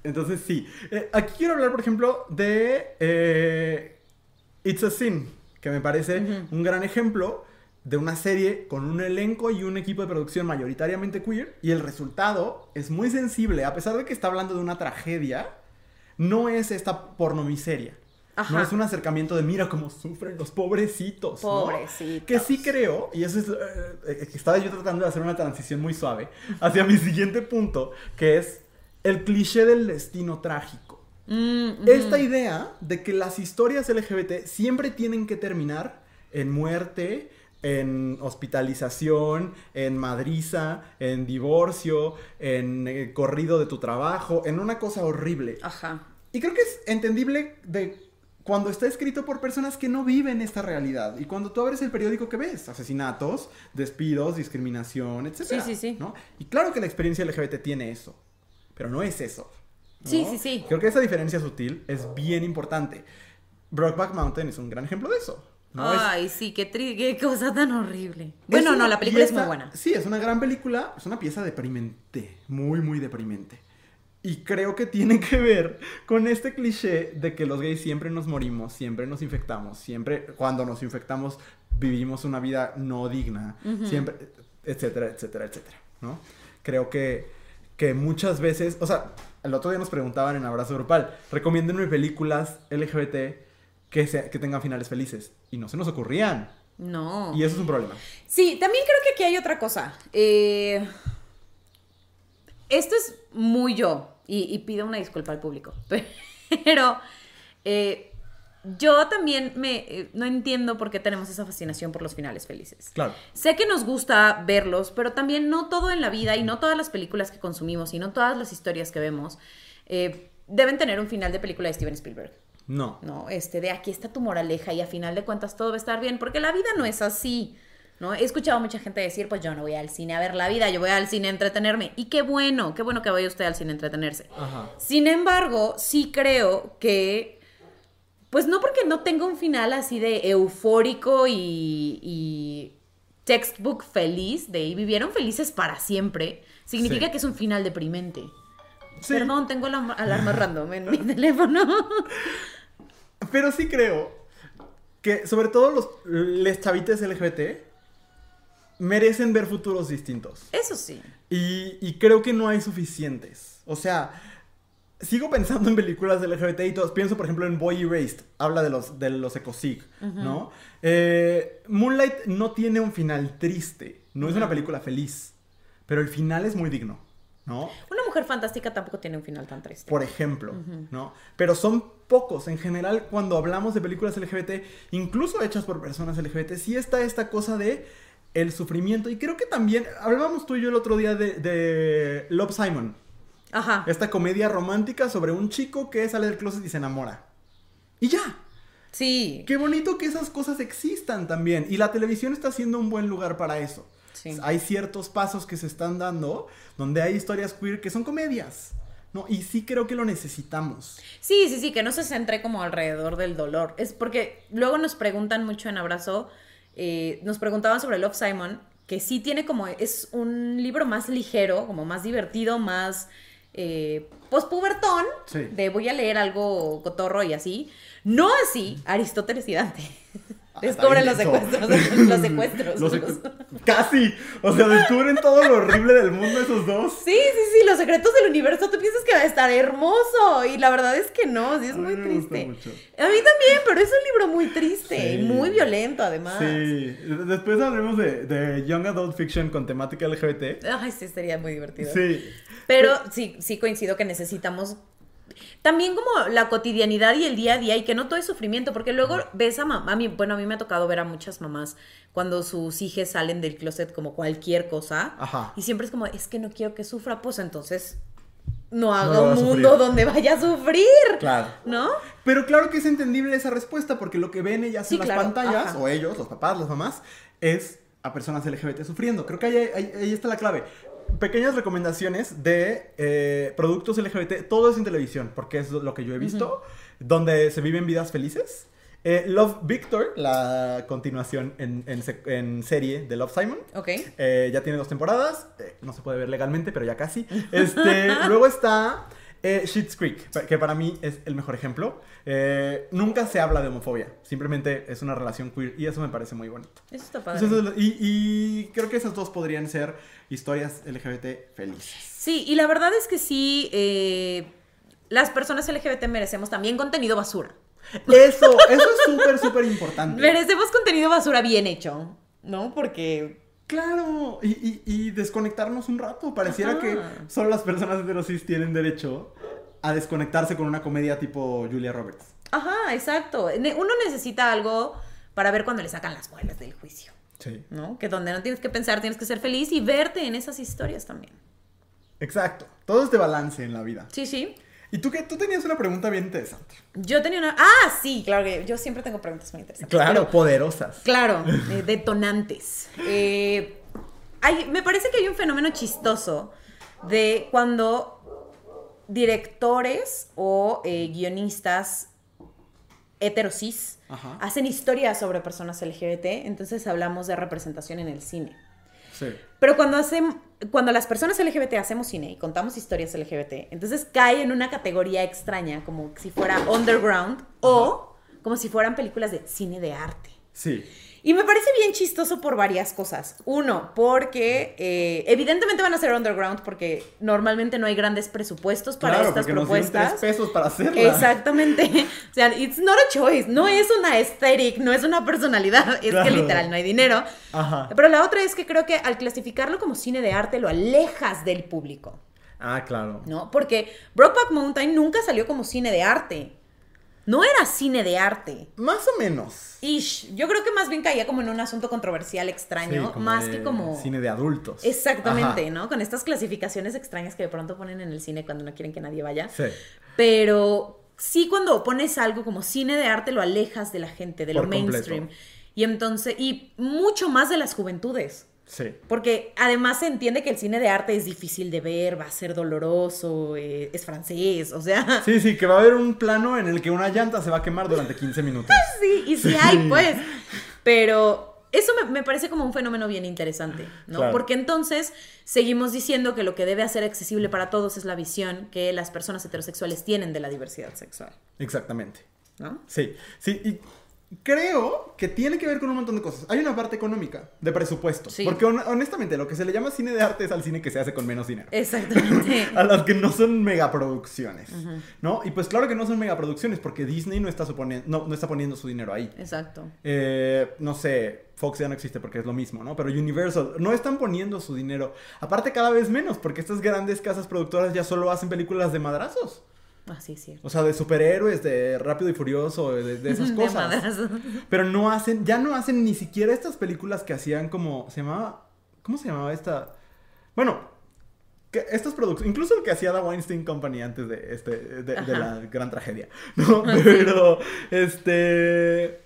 Entonces, sí. Eh, aquí quiero hablar, por ejemplo, de It's a Sin, que me parece un gran ejemplo de una serie con un elenco y un equipo de producción mayoritariamente queer y el resultado es muy sensible, a pesar de que está hablando de una tragedia, no es esta pornomiseria. No es un acercamiento de mira cómo sufren los pobrecitos. Pobrecitos. Que sí creo, y eso es. Eh, eh, estaba yo tratando de hacer una transición muy suave hacia mi siguiente punto, que es el cliché del destino trágico. Mm, esta idea de que las historias LGBT siempre tienen que terminar en muerte, en hospitalización, en madriza, en divorcio, en eh, corrido de tu trabajo, en una cosa horrible. Ajá. Y creo que es entendible de cuando está escrito por personas que no viven esta realidad. Y cuando tú abres el periódico que ves, asesinatos, despidos, discriminación, etc. Sí, sí, sí. ¿no? Y claro que la experiencia LGBT tiene eso, pero no es eso. Sí, sí, sí. Creo que esa diferencia sutil es bien importante. Brokeback Mountain es un gran ejemplo de eso. Ay, sí, qué, qué, cosa tan horrible. Bueno, no, la película es muy buena. Sí, es una gran película, es una pieza deprimente, muy, muy deprimente. Y creo que tiene que ver con este cliché de que los gays siempre nos morimos, siempre nos infectamos, siempre cuando nos infectamos vivimos una vida no digna, siempre, etcétera, etcétera, etcétera, ¿no? Creo que, que muchas veces, o sea, el otro día nos preguntaban en Abrazo Grupal, recomiéndenme películas LGBT que, que tengan finales felices. Y no se nos ocurrían. No. Y eso es un problema. Sí, también creo que aquí hay otra cosa. Eh, esto es muy yo. Y, pido una disculpa al público. Pero eh, yo también me eh, no entiendo por qué tenemos esa fascinación por los finales felices. Claro. Sé que nos gusta verlos, pero también no todo en la vida y no todas las películas que consumimos y no todas las historias que vemos deben tener un final de película de Steven Spielberg. No. No, este, de aquí está tu moraleja y a final de cuentas todo va a estar bien, porque la vida no es así. ¿no? He escuchado a mucha gente decir, pues yo no voy al cine a ver la vida, yo voy al cine a entretenerme. Y qué bueno, qué bueno que vaya usted al cine a entretenerse. Sin embargo, sí creo que, pues no porque no tenga un final así de eufórico y, textbook feliz, de y vivieron felices para siempre, significa que es un final deprimente. Perdón, tengo la alarma random en mi teléfono. Pero sí creo que, sobre todo los les chavites LGBT, merecen ver futuros distintos. Eso sí. Y, creo que no hay suficientes. O sea, sigo pensando en películas LGBT y todos. Pienso, por ejemplo, en Boy Erased. Habla de los, de los ecosig, ¿no? Eh, Moonlight no tiene un final triste. No es una película feliz. Pero el final es muy digno. ¿no? Una mujer fantástica tampoco tiene un final tan triste. Por ejemplo, ¿no? Pero son pocos. En general, cuando hablamos de películas LGBT, incluso hechas por personas LGBT, sí está esta cosa de el sufrimiento. Y creo que también, hablábamos tú y yo el otro día de, de Love Simon. Ajá. Esta comedia romántica sobre un chico que sale del closet y se enamora. Y ya. Sí. Qué bonito que esas cosas existan también. Y la televisión está siendo un buen lugar para eso. Sí. Hay ciertos pasos que se están dando donde hay historias queer que son comedias. ¿no? Y sí creo que lo necesitamos. Sí, sí, sí, que no se centre como alrededor del dolor. Es porque luego nos preguntan mucho en Abrazo, eh, nos preguntaban sobre Love Simon, que sí tiene como, es un libro más ligero, como más divertido, más eh, postpubertón, Sí. de voy a leer algo cotorro y así. No así Aristóteles y Dante. Descubren los secuestros, los secuestros. Los los- secu- Casi. O sea, descubren todo lo horrible del mundo esos dos. Sí, sí, sí, los secretos del universo, tú piensas que va a estar hermoso y la verdad es que no, sí es muy triste. mucho. A mí también, pero es un libro muy triste y muy violento además. Sí. Después hablaremos de, de Young Adult Fiction con temática LGBT. Ay, sí, sería muy divertido. Sí. Pero sí, sí coincido que necesitamos también como la cotidianidad y el día a día y que no todo es sufrimiento, porque luego ves a mamá, a mí, bueno, a mí me ha tocado ver a muchas mamás cuando sus hijas salen del closet como cualquier cosa Ajá. y siempre es como, es que no quiero que sufra, pues entonces no haga un sufrir. mundo donde vaya a sufrir, Claro. ¿no? Pero claro que es entendible esa respuesta porque lo que ven ellas Sí, en las claro, pantallas, ajá. o ellos, los papás, las mamás, es a personas LGBT sufriendo. Creo que ahí, ahí- ahí está la clave. Pequeñas recomendaciones de eh, productos LGBT, todo es en televisión, porque es lo que yo he visto, donde se viven vidas felices. Eh, Love Victor, la continuación en, en sec- en serie de Love Simon. Ok. Eh, ya tiene dos temporadas. no se puede ver legalmente, pero ya casi. Este, luego está eh, Schitt's Creek, que para mí es el mejor ejemplo. Eh, nunca se habla de homofobia. Simplemente es una relación queer y eso me parece muy bonito. Eso está padre. Entonces, y, y creo que esas dos podrían ser historias LGBT felices. Sí, y la verdad es que sí, eh, las personas LGBT merecemos también contenido basura. Eso, eso es súper, súper importante. Merecemos contenido basura bien hecho, ¿no? Porque Claro, y, y- y desconectarnos un rato. Pareciera Ajá. que solo las personas heterosis tienen derecho a desconectarse con una comedia tipo Julia Roberts. Ajá, exacto. Uno necesita algo para ver cuando le sacan las muelas del juicio, Sí. ¿no? Que donde no tienes que pensar, tienes que ser feliz y verte en esas historias también. Exacto. Todo es de balance en la vida. Sí, sí. ¿Y tú qué? Tú tenías una pregunta bien interesante. Yo tenía una... Ah, sí, claro que yo siempre tengo preguntas muy interesantes. Claro, poderosas. Claro, eh, detonantes. Eh, hay- me parece que hay un fenómeno chistoso de cuando directores o eh, guionistas heterosis Ajá. hacen historias sobre personas LGBT, entonces hablamos de representación en el cine. Sí. Pero cuando hacen, cuando las personas LGBT hacemos cine y contamos historias LGBT, entonces cae en una categoría extraña, como si fuera underground o como si fueran películas de cine de arte. Sí. Y me parece bien chistoso por varias cosas. Uno, porque eh, evidentemente van a ser underground porque normalmente no hay grandes presupuestos para claro, estas porque nos propuestas. tres pesos para hacerla. Exactamente. O sea, it's not a choice. No es una aesthetic, no es una personalidad. Es Claro. que literal no hay dinero. Ajá. Pero la otra es que creo que al clasificarlo como cine de arte lo alejas del público, Ah, claro. ¿no? Porque Brokeback Mountain nunca salió como cine de arte. No era cine de arte. Más o menos. Ish. Yo creo que más bien caía como en un asunto controversial extraño, Sí, como más de que como... Cine de adultos. Exactamente, Ajá. ¿no? Con estas clasificaciones extrañas que de pronto ponen en el cine cuando no quieren que nadie vaya. Sí. Pero sí cuando pones algo como cine de arte lo alejas de la gente, de lo Por completo. mainstream. Y entonces, y mucho más de las juventudes. Sí. Porque además se entiende que el cine de arte es difícil de ver, va a ser doloroso, eh, es francés, o sea... Sí, sí, que va a haber un plano en el que una llanta se va a quemar durante 15 minutos. Sí, y sí hay, pues. Pero eso me, me parece como un fenómeno bien interesante, ¿no? Claro. Porque entonces seguimos diciendo que lo que debe hacer accesible para todos es la visión que las personas heterosexuales tienen de la diversidad sexual, Exactamente. ¿no? Sí, sí, y creo que tiene que ver con un montón de cosas. Hay una parte económica, de presupuesto. Porque honestamente, lo que se le llama cine de arte es al cine que se hace con menos dinero. Exactamente. a las que no son megaproducciones. ¿No? Y pues claro que no son megaproducciones, porque Disney no está, suponiendo, no, no está poniendo su dinero ahí. Exacto. Eh, no sé, Fox ya no existe porque es lo mismo, ¿no? Pero Universal no están poniendo su dinero. Aparte, cada vez menos, porque estas grandes casas productoras ya solo hacen películas de madrazos. Ah, sí, sí. O sea, de superhéroes, de Rápido y Furioso, de, esas cosas. Pero no hacen, ya no hacen ni siquiera estas películas que hacían como, se llamaba, ¿cómo se llamaba esta? Bueno, que estas producciones, incluso lo que hacía la Weinstein Company antes de, este, de, la gran tragedia, ¿no? Pero, este...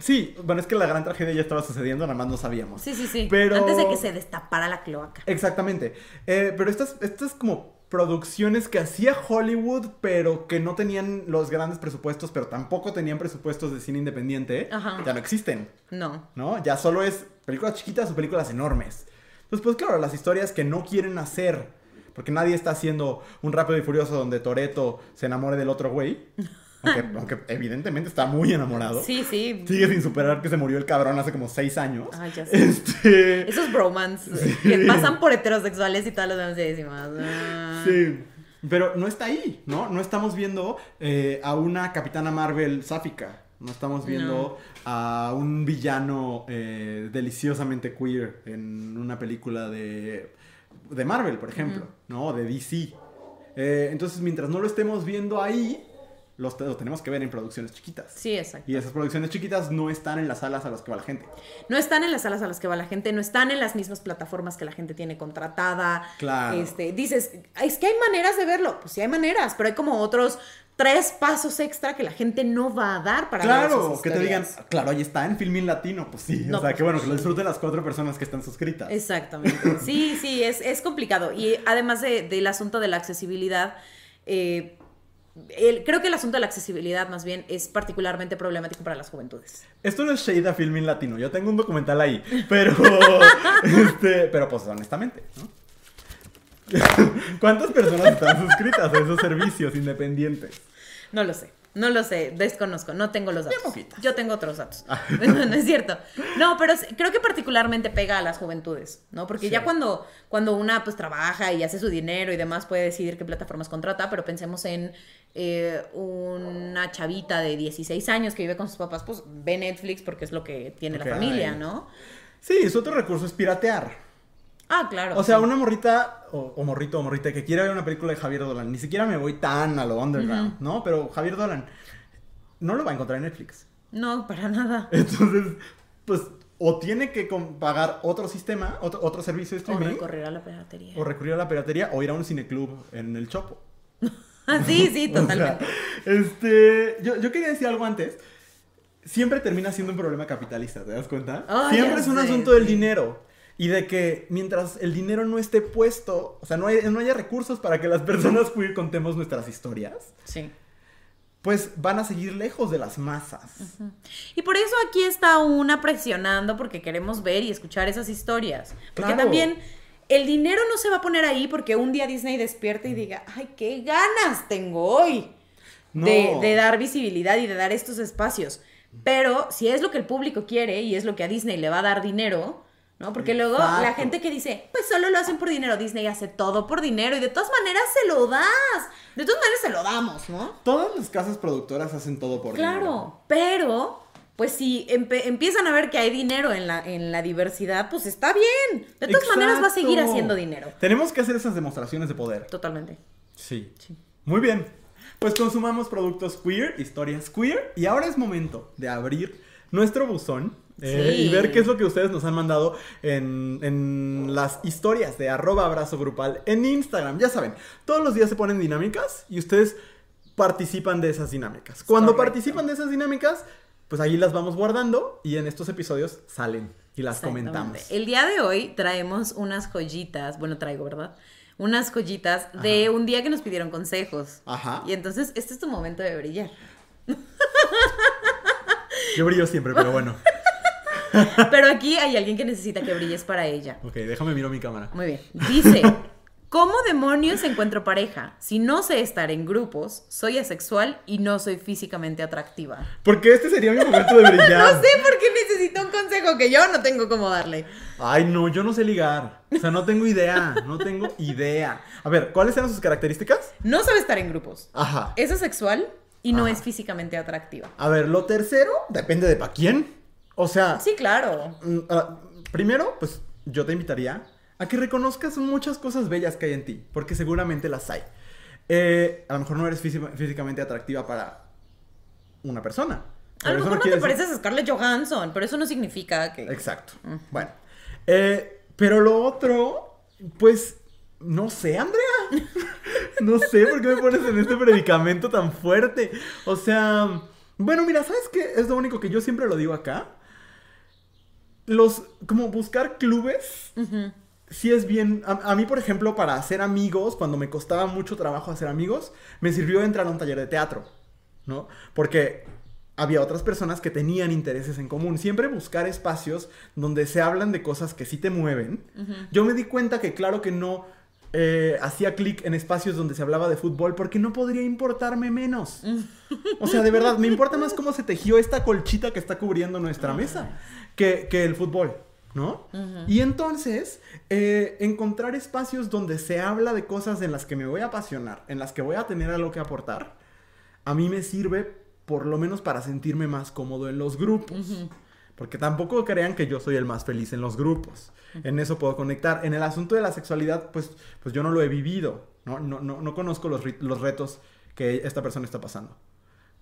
Sí, bueno, es que la gran tragedia ya estaba sucediendo, nada más no sabíamos. Sí, sí, sí. Pero... Antes de que se destapara la cloaca. Exactamente. Eh, pero estas, estas como producciones que hacía Hollywood, pero que no tenían los grandes presupuestos, pero tampoco tenían presupuestos de cine independiente, ya no existen. No. ¿No? Ya solo es películas chiquitas o películas enormes. Entonces, pues claro, las historias que no quieren hacer, porque nadie está haciendo un rápido y furioso donde Toreto se enamore del otro güey. Aunque, evidentemente está muy enamorado. Sí, sí. Sigue sin superar que se murió el cabrón hace como seis años. Ay, ya sé. Este... Esos bromance que pasan por heterosexuales y tal, los demás. Ah. Sí. Pero no está ahí, ¿no? No estamos viendo eh, a una Capitana Marvel sáfica. No estamos viendo a un villano eh, deliciosamente queer en una película de, de Marvel, por ejemplo, ¿no? De DC. Eh, entonces, mientras no lo estemos viendo ahí, los, tenemos que ver en producciones chiquitas. Sí, exacto. Y esas producciones chiquitas no están en las salas a las que va la gente. No están en las salas a las que va la gente, no están en las mismas plataformas que la gente tiene contratada. Claro. Este, dices, es que hay maneras de verlo. Pues sí hay maneras, pero hay como otros tres pasos extra que la gente no va a dar para claro, ver que te digan, claro, ahí está en Filmin Latino, pues sí, o sea, pues que bueno, que lo disfruten las cuatro personas que están suscritas. Exactamente, sí, sí, es, es complicado. Y además de, del asunto de la accesibilidad, eh, creo que el asunto de la accesibilidad más bien es particularmente problemático para las juventudes. Esto no es shade a filming latino, yo tengo un documental ahí, pero, este, pero pues honestamente, ¿no? ¿Cuántas personas están suscritas a esos servicios independientes? No lo sé. No lo sé, desconozco, no tengo los datos. Yo tengo otros datos. Ah. no, es cierto. No, pero creo que particularmente pega a las juventudes, ¿no? Porque ya cuando, cuando una pues trabaja y hace su dinero y demás puede decidir qué plataformas contrata, pero pensemos en eh, una chavita de 16 años que vive con sus papás, pues ve Netflix porque es lo que tiene la familia, ¿no? Sí, es otro recurso, es piratear. Ah, claro. O sea, una morrita o, morrito o morrita que quiera ver una película de Javier Dolan, ni siquiera me voy tan a lo underground, ¿no? Pero Javier Dolan no lo va a encontrar en Netflix. No, para nada. Entonces, pues o tiene que pagar otro sistema, otro, otro servicio de streaming. O recurrir a la piratería. O recurrir a la piratería o ir a un cineclub en el Chopo. sí, sí, totalmente. este, yo, yo quería decir algo antes siempre termina siendo un problema capitalista, ¿te das cuenta? siempre es un asunto del dinero. Y de que mientras el dinero no esté puesto, o sea, no, hay, no haya recursos para que las personas contemos nuestras historias. Sí. Pues van a seguir lejos de las masas. Y por eso aquí está una presionando porque queremos ver y escuchar esas historias. Porque también el dinero no se va a poner ahí porque un día Disney despierte y diga, ay, qué ganas tengo hoy de, de, dar visibilidad y de dar estos espacios. Pero si es lo que el público quiere y es lo que a Disney le va a dar dinero, ¿no? Porque luego la gente que dice, pues solo lo hacen por dinero, Disney hace todo por dinero y de todas maneras se lo das, de todas maneras se lo damos, ¿no? Todas las casas productoras hacen todo por dinero. Claro, pero pues si empiezan a ver que hay dinero en la, en la diversidad, pues está bien. De todas maneras va a seguir haciendo dinero. Tenemos que hacer esas demostraciones de poder. Totalmente. Sí. sí. Muy bien. Pues consumamos productos queer, historias queer, y ahora es momento de abrir nuestro buzón eh, y ver qué es lo que ustedes nos han mandado en, las historias de arroba abrazo grupal en Instagram. Ya saben, todos los días se ponen dinámicas y ustedes participan de esas dinámicas. Cuando participan de esas dinámicas, pues ahí las vamos guardando y en estos episodios salen y las comentamos. El día de hoy traemos unas joyitas, bueno, traigo, ¿verdad? Unas joyitas de un día que nos pidieron consejos. Ajá. Y entonces, este es tu momento de brillar. Yo brillo siempre, pero bueno. Pero aquí hay alguien que necesita que brilles para ella. Ok, déjame mirar mi cámara. Muy bien. Dice, ¿Cómo demonios encuentro pareja? Si no sé estar en grupos, soy asexual y no soy físicamente atractiva. Porque este sería mi momento de brillar. no sé por qué necesito un consejo que yo no tengo cómo darle. Ay, no, yo no sé ligar. O sea, no tengo idea. No tengo idea. A ver, ¿cuáles eran sus características? No sabe estar en grupos. Ajá. Es asexual y no es físicamente atractiva. A ver, lo tercero depende de para quién. O sea. Sí, claro. Mm, ah, primero, pues yo te invitaría a que reconozcas muchas cosas bellas que hay en ti, porque seguramente las hay. Eh, a lo mejor no eres físicamente atractiva para una persona. A lo mejor no, te pareces a Scarlett Johansson, pero eso no significa que... Exacto. Bueno. Eh, pero lo otro, pues, no sé, Andrea. no sé por qué me pones en este predicamento tan fuerte. O sea, bueno, mira, ¿sabes qué? Es lo único que yo siempre lo digo acá. Los, como buscar clubes sí es bien. A, mí, por ejemplo, para hacer amigos, cuando me costaba mucho trabajo hacer amigos, me sirvió entrar a un taller de teatro, ¿no? Porque había otras personas que tenían intereses en común. Siempre buscar espacios donde se hablan de cosas que sí te mueven. Yo me di cuenta que, claro que no. Eh, hacía clic en espacios donde se hablaba de fútbol porque no podría importarme menos. O sea, de verdad, me importa más cómo se tejió esta colchita que está cubriendo nuestra mesa que, que el fútbol. ¿no? Y entonces, eh, encontrar espacios donde se habla de cosas en las que me voy a apasionar, en las que voy a tener algo que aportar, a mí me sirve por lo menos para sentirme más cómodo en los grupos. Porque tampoco crean que yo soy el más feliz en los grupos. En eso puedo conectar. En el asunto de la sexualidad, pues, pues yo no lo he vivido. No, no, no, no conozco los, los retos que esta persona está pasando.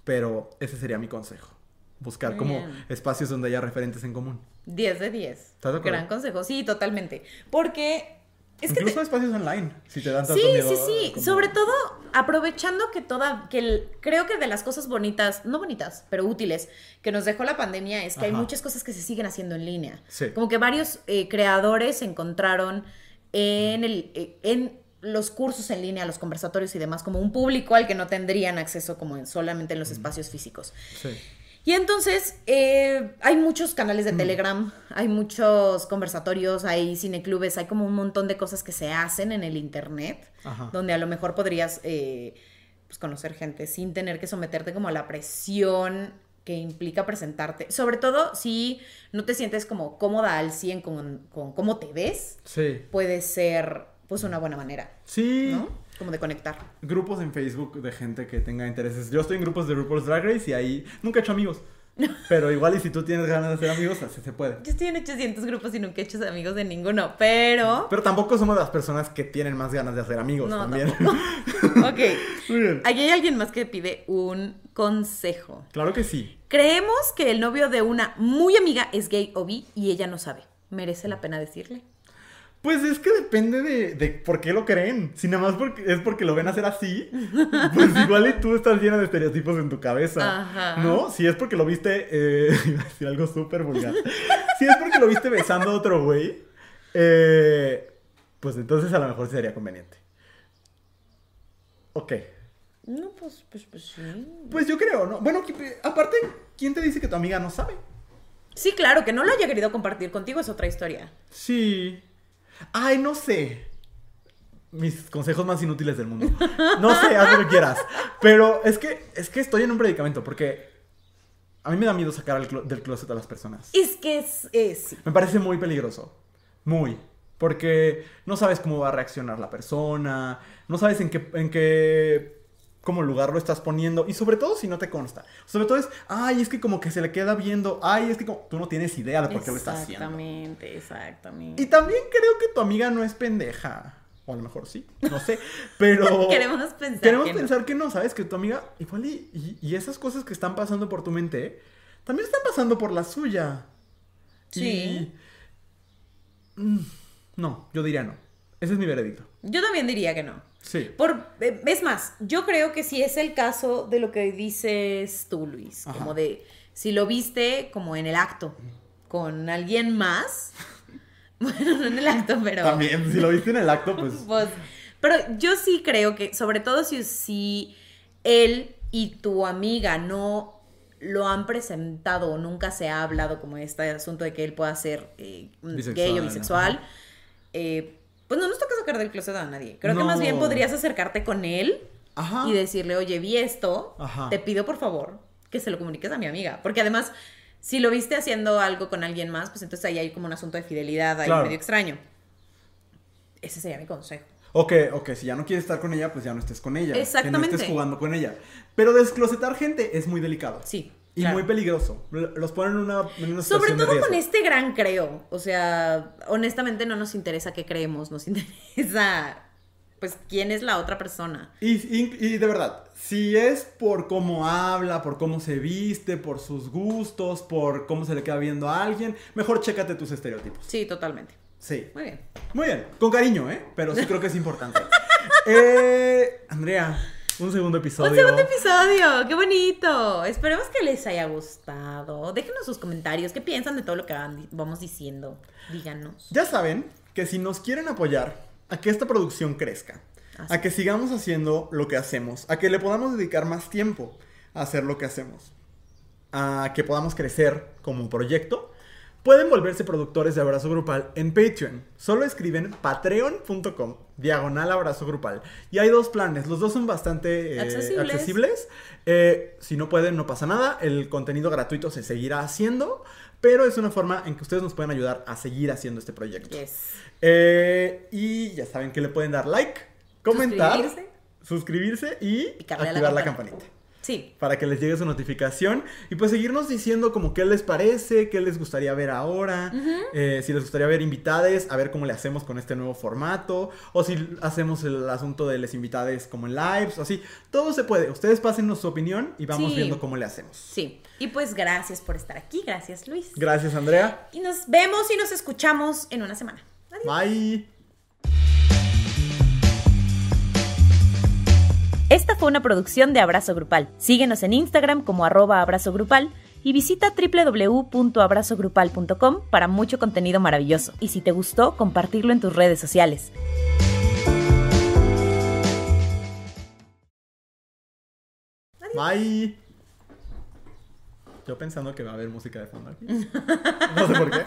Pero ese sería mi consejo. Buscar como espacios donde haya referentes en común. 10 de 10. Gran consejo. Sí, totalmente. Porque es Incluso espacios online, si te dan tanto Sí, sí, sí. Sobre todo aprovechando que toda, que creo que de las cosas bonitas, no bonitas, pero útiles, que nos dejó la pandemia es que hay muchas cosas que se siguen haciendo en línea. Sí. Como que varios eh, creadores encontraron en el, eh, en los cursos en línea, los conversatorios y demás, como un público al que no tendrían acceso como solamente en los espacios físicos. Sí. Y entonces eh, hay muchos canales de mm. Telegram, hay muchos conversatorios, hay cineclubes, hay como un montón de cosas que se hacen en el Internet, donde a lo mejor podrías eh, pues conocer gente sin tener que someterte como a la presión que implica presentarte. Sobre todo si no te sientes como cómoda al 100 con, con cómo te ves, sí. puede ser pues una buena manera. Sí. ¿no? Como de conectar. Grupos en Facebook de gente que tenga intereses. Yo estoy en grupos de RuPaul's Drag Race y ahí nunca he hecho amigos. Pero igual y si tú tienes ganas de hacer amigos, así se puede. Yo estoy en 800 grupos y nunca he hecho amigos de ninguno, pero... Pero tampoco somos las personas que tienen más ganas de hacer amigos no, también. ok. Muy bien. Aquí hay alguien más que pide un consejo. Claro que sí. Creemos que el novio de una muy amiga es gay o bi y ella no sabe. ¿Merece la pena decirle? Pues es que depende de, por qué lo creen. Si nada más porque, es porque lo ven hacer así, pues igual y tú estás llena de estereotipos en tu cabeza. ¿No? Si es porque lo viste. Eh, iba a decir algo súper vulgar. si es porque lo viste besando a otro güey, eh, pues entonces a lo mejor sería conveniente. Ok. No, pues, pues, pues sí. Pues yo creo, ¿no? Bueno, aparte, ¿quién te dice que tu amiga no sabe? Sí, claro, que no lo haya querido compartir contigo es otra historia. Sí. Ay, no sé. Mis consejos más inútiles del mundo. No sé, haz lo que quieras. Pero es que, es que estoy en un predicamento porque a mí me da miedo sacar del closet a las personas. Es que es, es... Me parece muy peligroso. Muy. Porque no sabes cómo va a reaccionar la persona. No sabes en qué, en qué como lugar lo estás poniendo y sobre todo si no te consta. Sobre todo es, ay, es que como que se le queda viendo, ay, es que como tú no tienes idea de por qué lo estás haciendo. Exactamente, exactamente. Y también creo que tu amiga no es pendeja. O a lo mejor sí, no sé. Pero. queremos pensar. Queremos pensar que no, ¿sabes? Que tu amiga, igual y, y, esas cosas que están pasando por tu mente, también están pasando por la suya. Sí. Mm, no, yo diría no. Ese es mi veredicto. Yo también diría que no. Sí. Por, eh, es más, yo creo que sí es el caso de lo que dices tú, Luis. Como de si lo viste como en el acto con alguien más. Bueno, no en el acto, pero. También, si lo viste en el acto, pues. pues pero yo sí creo que, sobre todo si, si él y tu amiga no lo han presentado o nunca se ha hablado como este asunto de que él pueda ser eh, gay o bisexual, eh, Pues no nos toca sacar del closet a nadie. Creo que más bien podrías acercarte con él y decirle, oye, vi esto, te pido por favor que se lo comuniques a mi amiga. Porque además, si lo viste haciendo algo con alguien más, pues entonces ahí hay como un asunto de fidelidad ahí medio extraño. Ese sería mi consejo. Ok, ok, si ya no quieres estar con ella, pues ya no estés con ella. Exactamente. Que no estés jugando con ella. Pero desclosetar gente es muy delicado. Sí. Y muy peligroso. Los ponen en una, en una Sobre todo con este gran creo. O sea, honestamente no nos interesa qué creemos, nos interesa pues quién es la otra persona. Y, y, de verdad, si es por cómo habla, por cómo se viste, por sus gustos, por cómo se le queda viendo a alguien, mejor chécate tus estereotipos. Sí, totalmente. Sí. Muy bien. Muy bien. Con cariño, ¿eh? Pero sí creo que es importante. eh, Andrea, un segundo episodio. Un segundo episodio, qué bonito. Esperemos que les haya gustado. Déjenos sus comentarios, qué piensan de todo lo que vamos diciendo. Díganos. Ya saben que si nos quieren apoyar a que esta producción crezca, a que sigamos haciendo lo que hacemos, a que le podamos dedicar más tiempo a hacer lo que hacemos, a que podamos crecer como proyecto, Pueden volverse productores de Abrazo Grupal en Patreon. Solo escriben patreon.com diagonal abrazo grupal. Y hay dos planes, los dos son bastante eh, accesibles. Eh, si no pueden, no pasa nada. El contenido gratuito se seguirá haciendo, pero es una forma en que ustedes nos pueden ayudar a seguir haciendo este proyecto. Eh, y ya saben que le pueden dar like, comentar, suscribirse, y activar la campanita. Sí. Para que les llegue su notificación. Y pues seguirnos diciendo como qué les parece, qué les gustaría ver ahora. Eh, si les gustaría ver invitades, a ver cómo le hacemos con este nuevo formato. O si hacemos el asunto de las invitades como en lives, o así. Todo se puede. Ustedes pásennos su opinión y vamos viendo cómo le hacemos. Sí. Y pues gracias por estar aquí. Gracias, Luis. Gracias, Andrea. Y nos vemos y nos escuchamos en una semana. Adiós. Bye. Esta fue una producción de Abrazo Grupal. Síguenos en Instagram como arroba abrazo grupal y visita www.abrazogrupal.com para mucho contenido maravilloso. Y si te gustó, compartirlo en tus redes sociales. Bye. Yo pensando que va a haber música de fondo aquí. No sé por qué.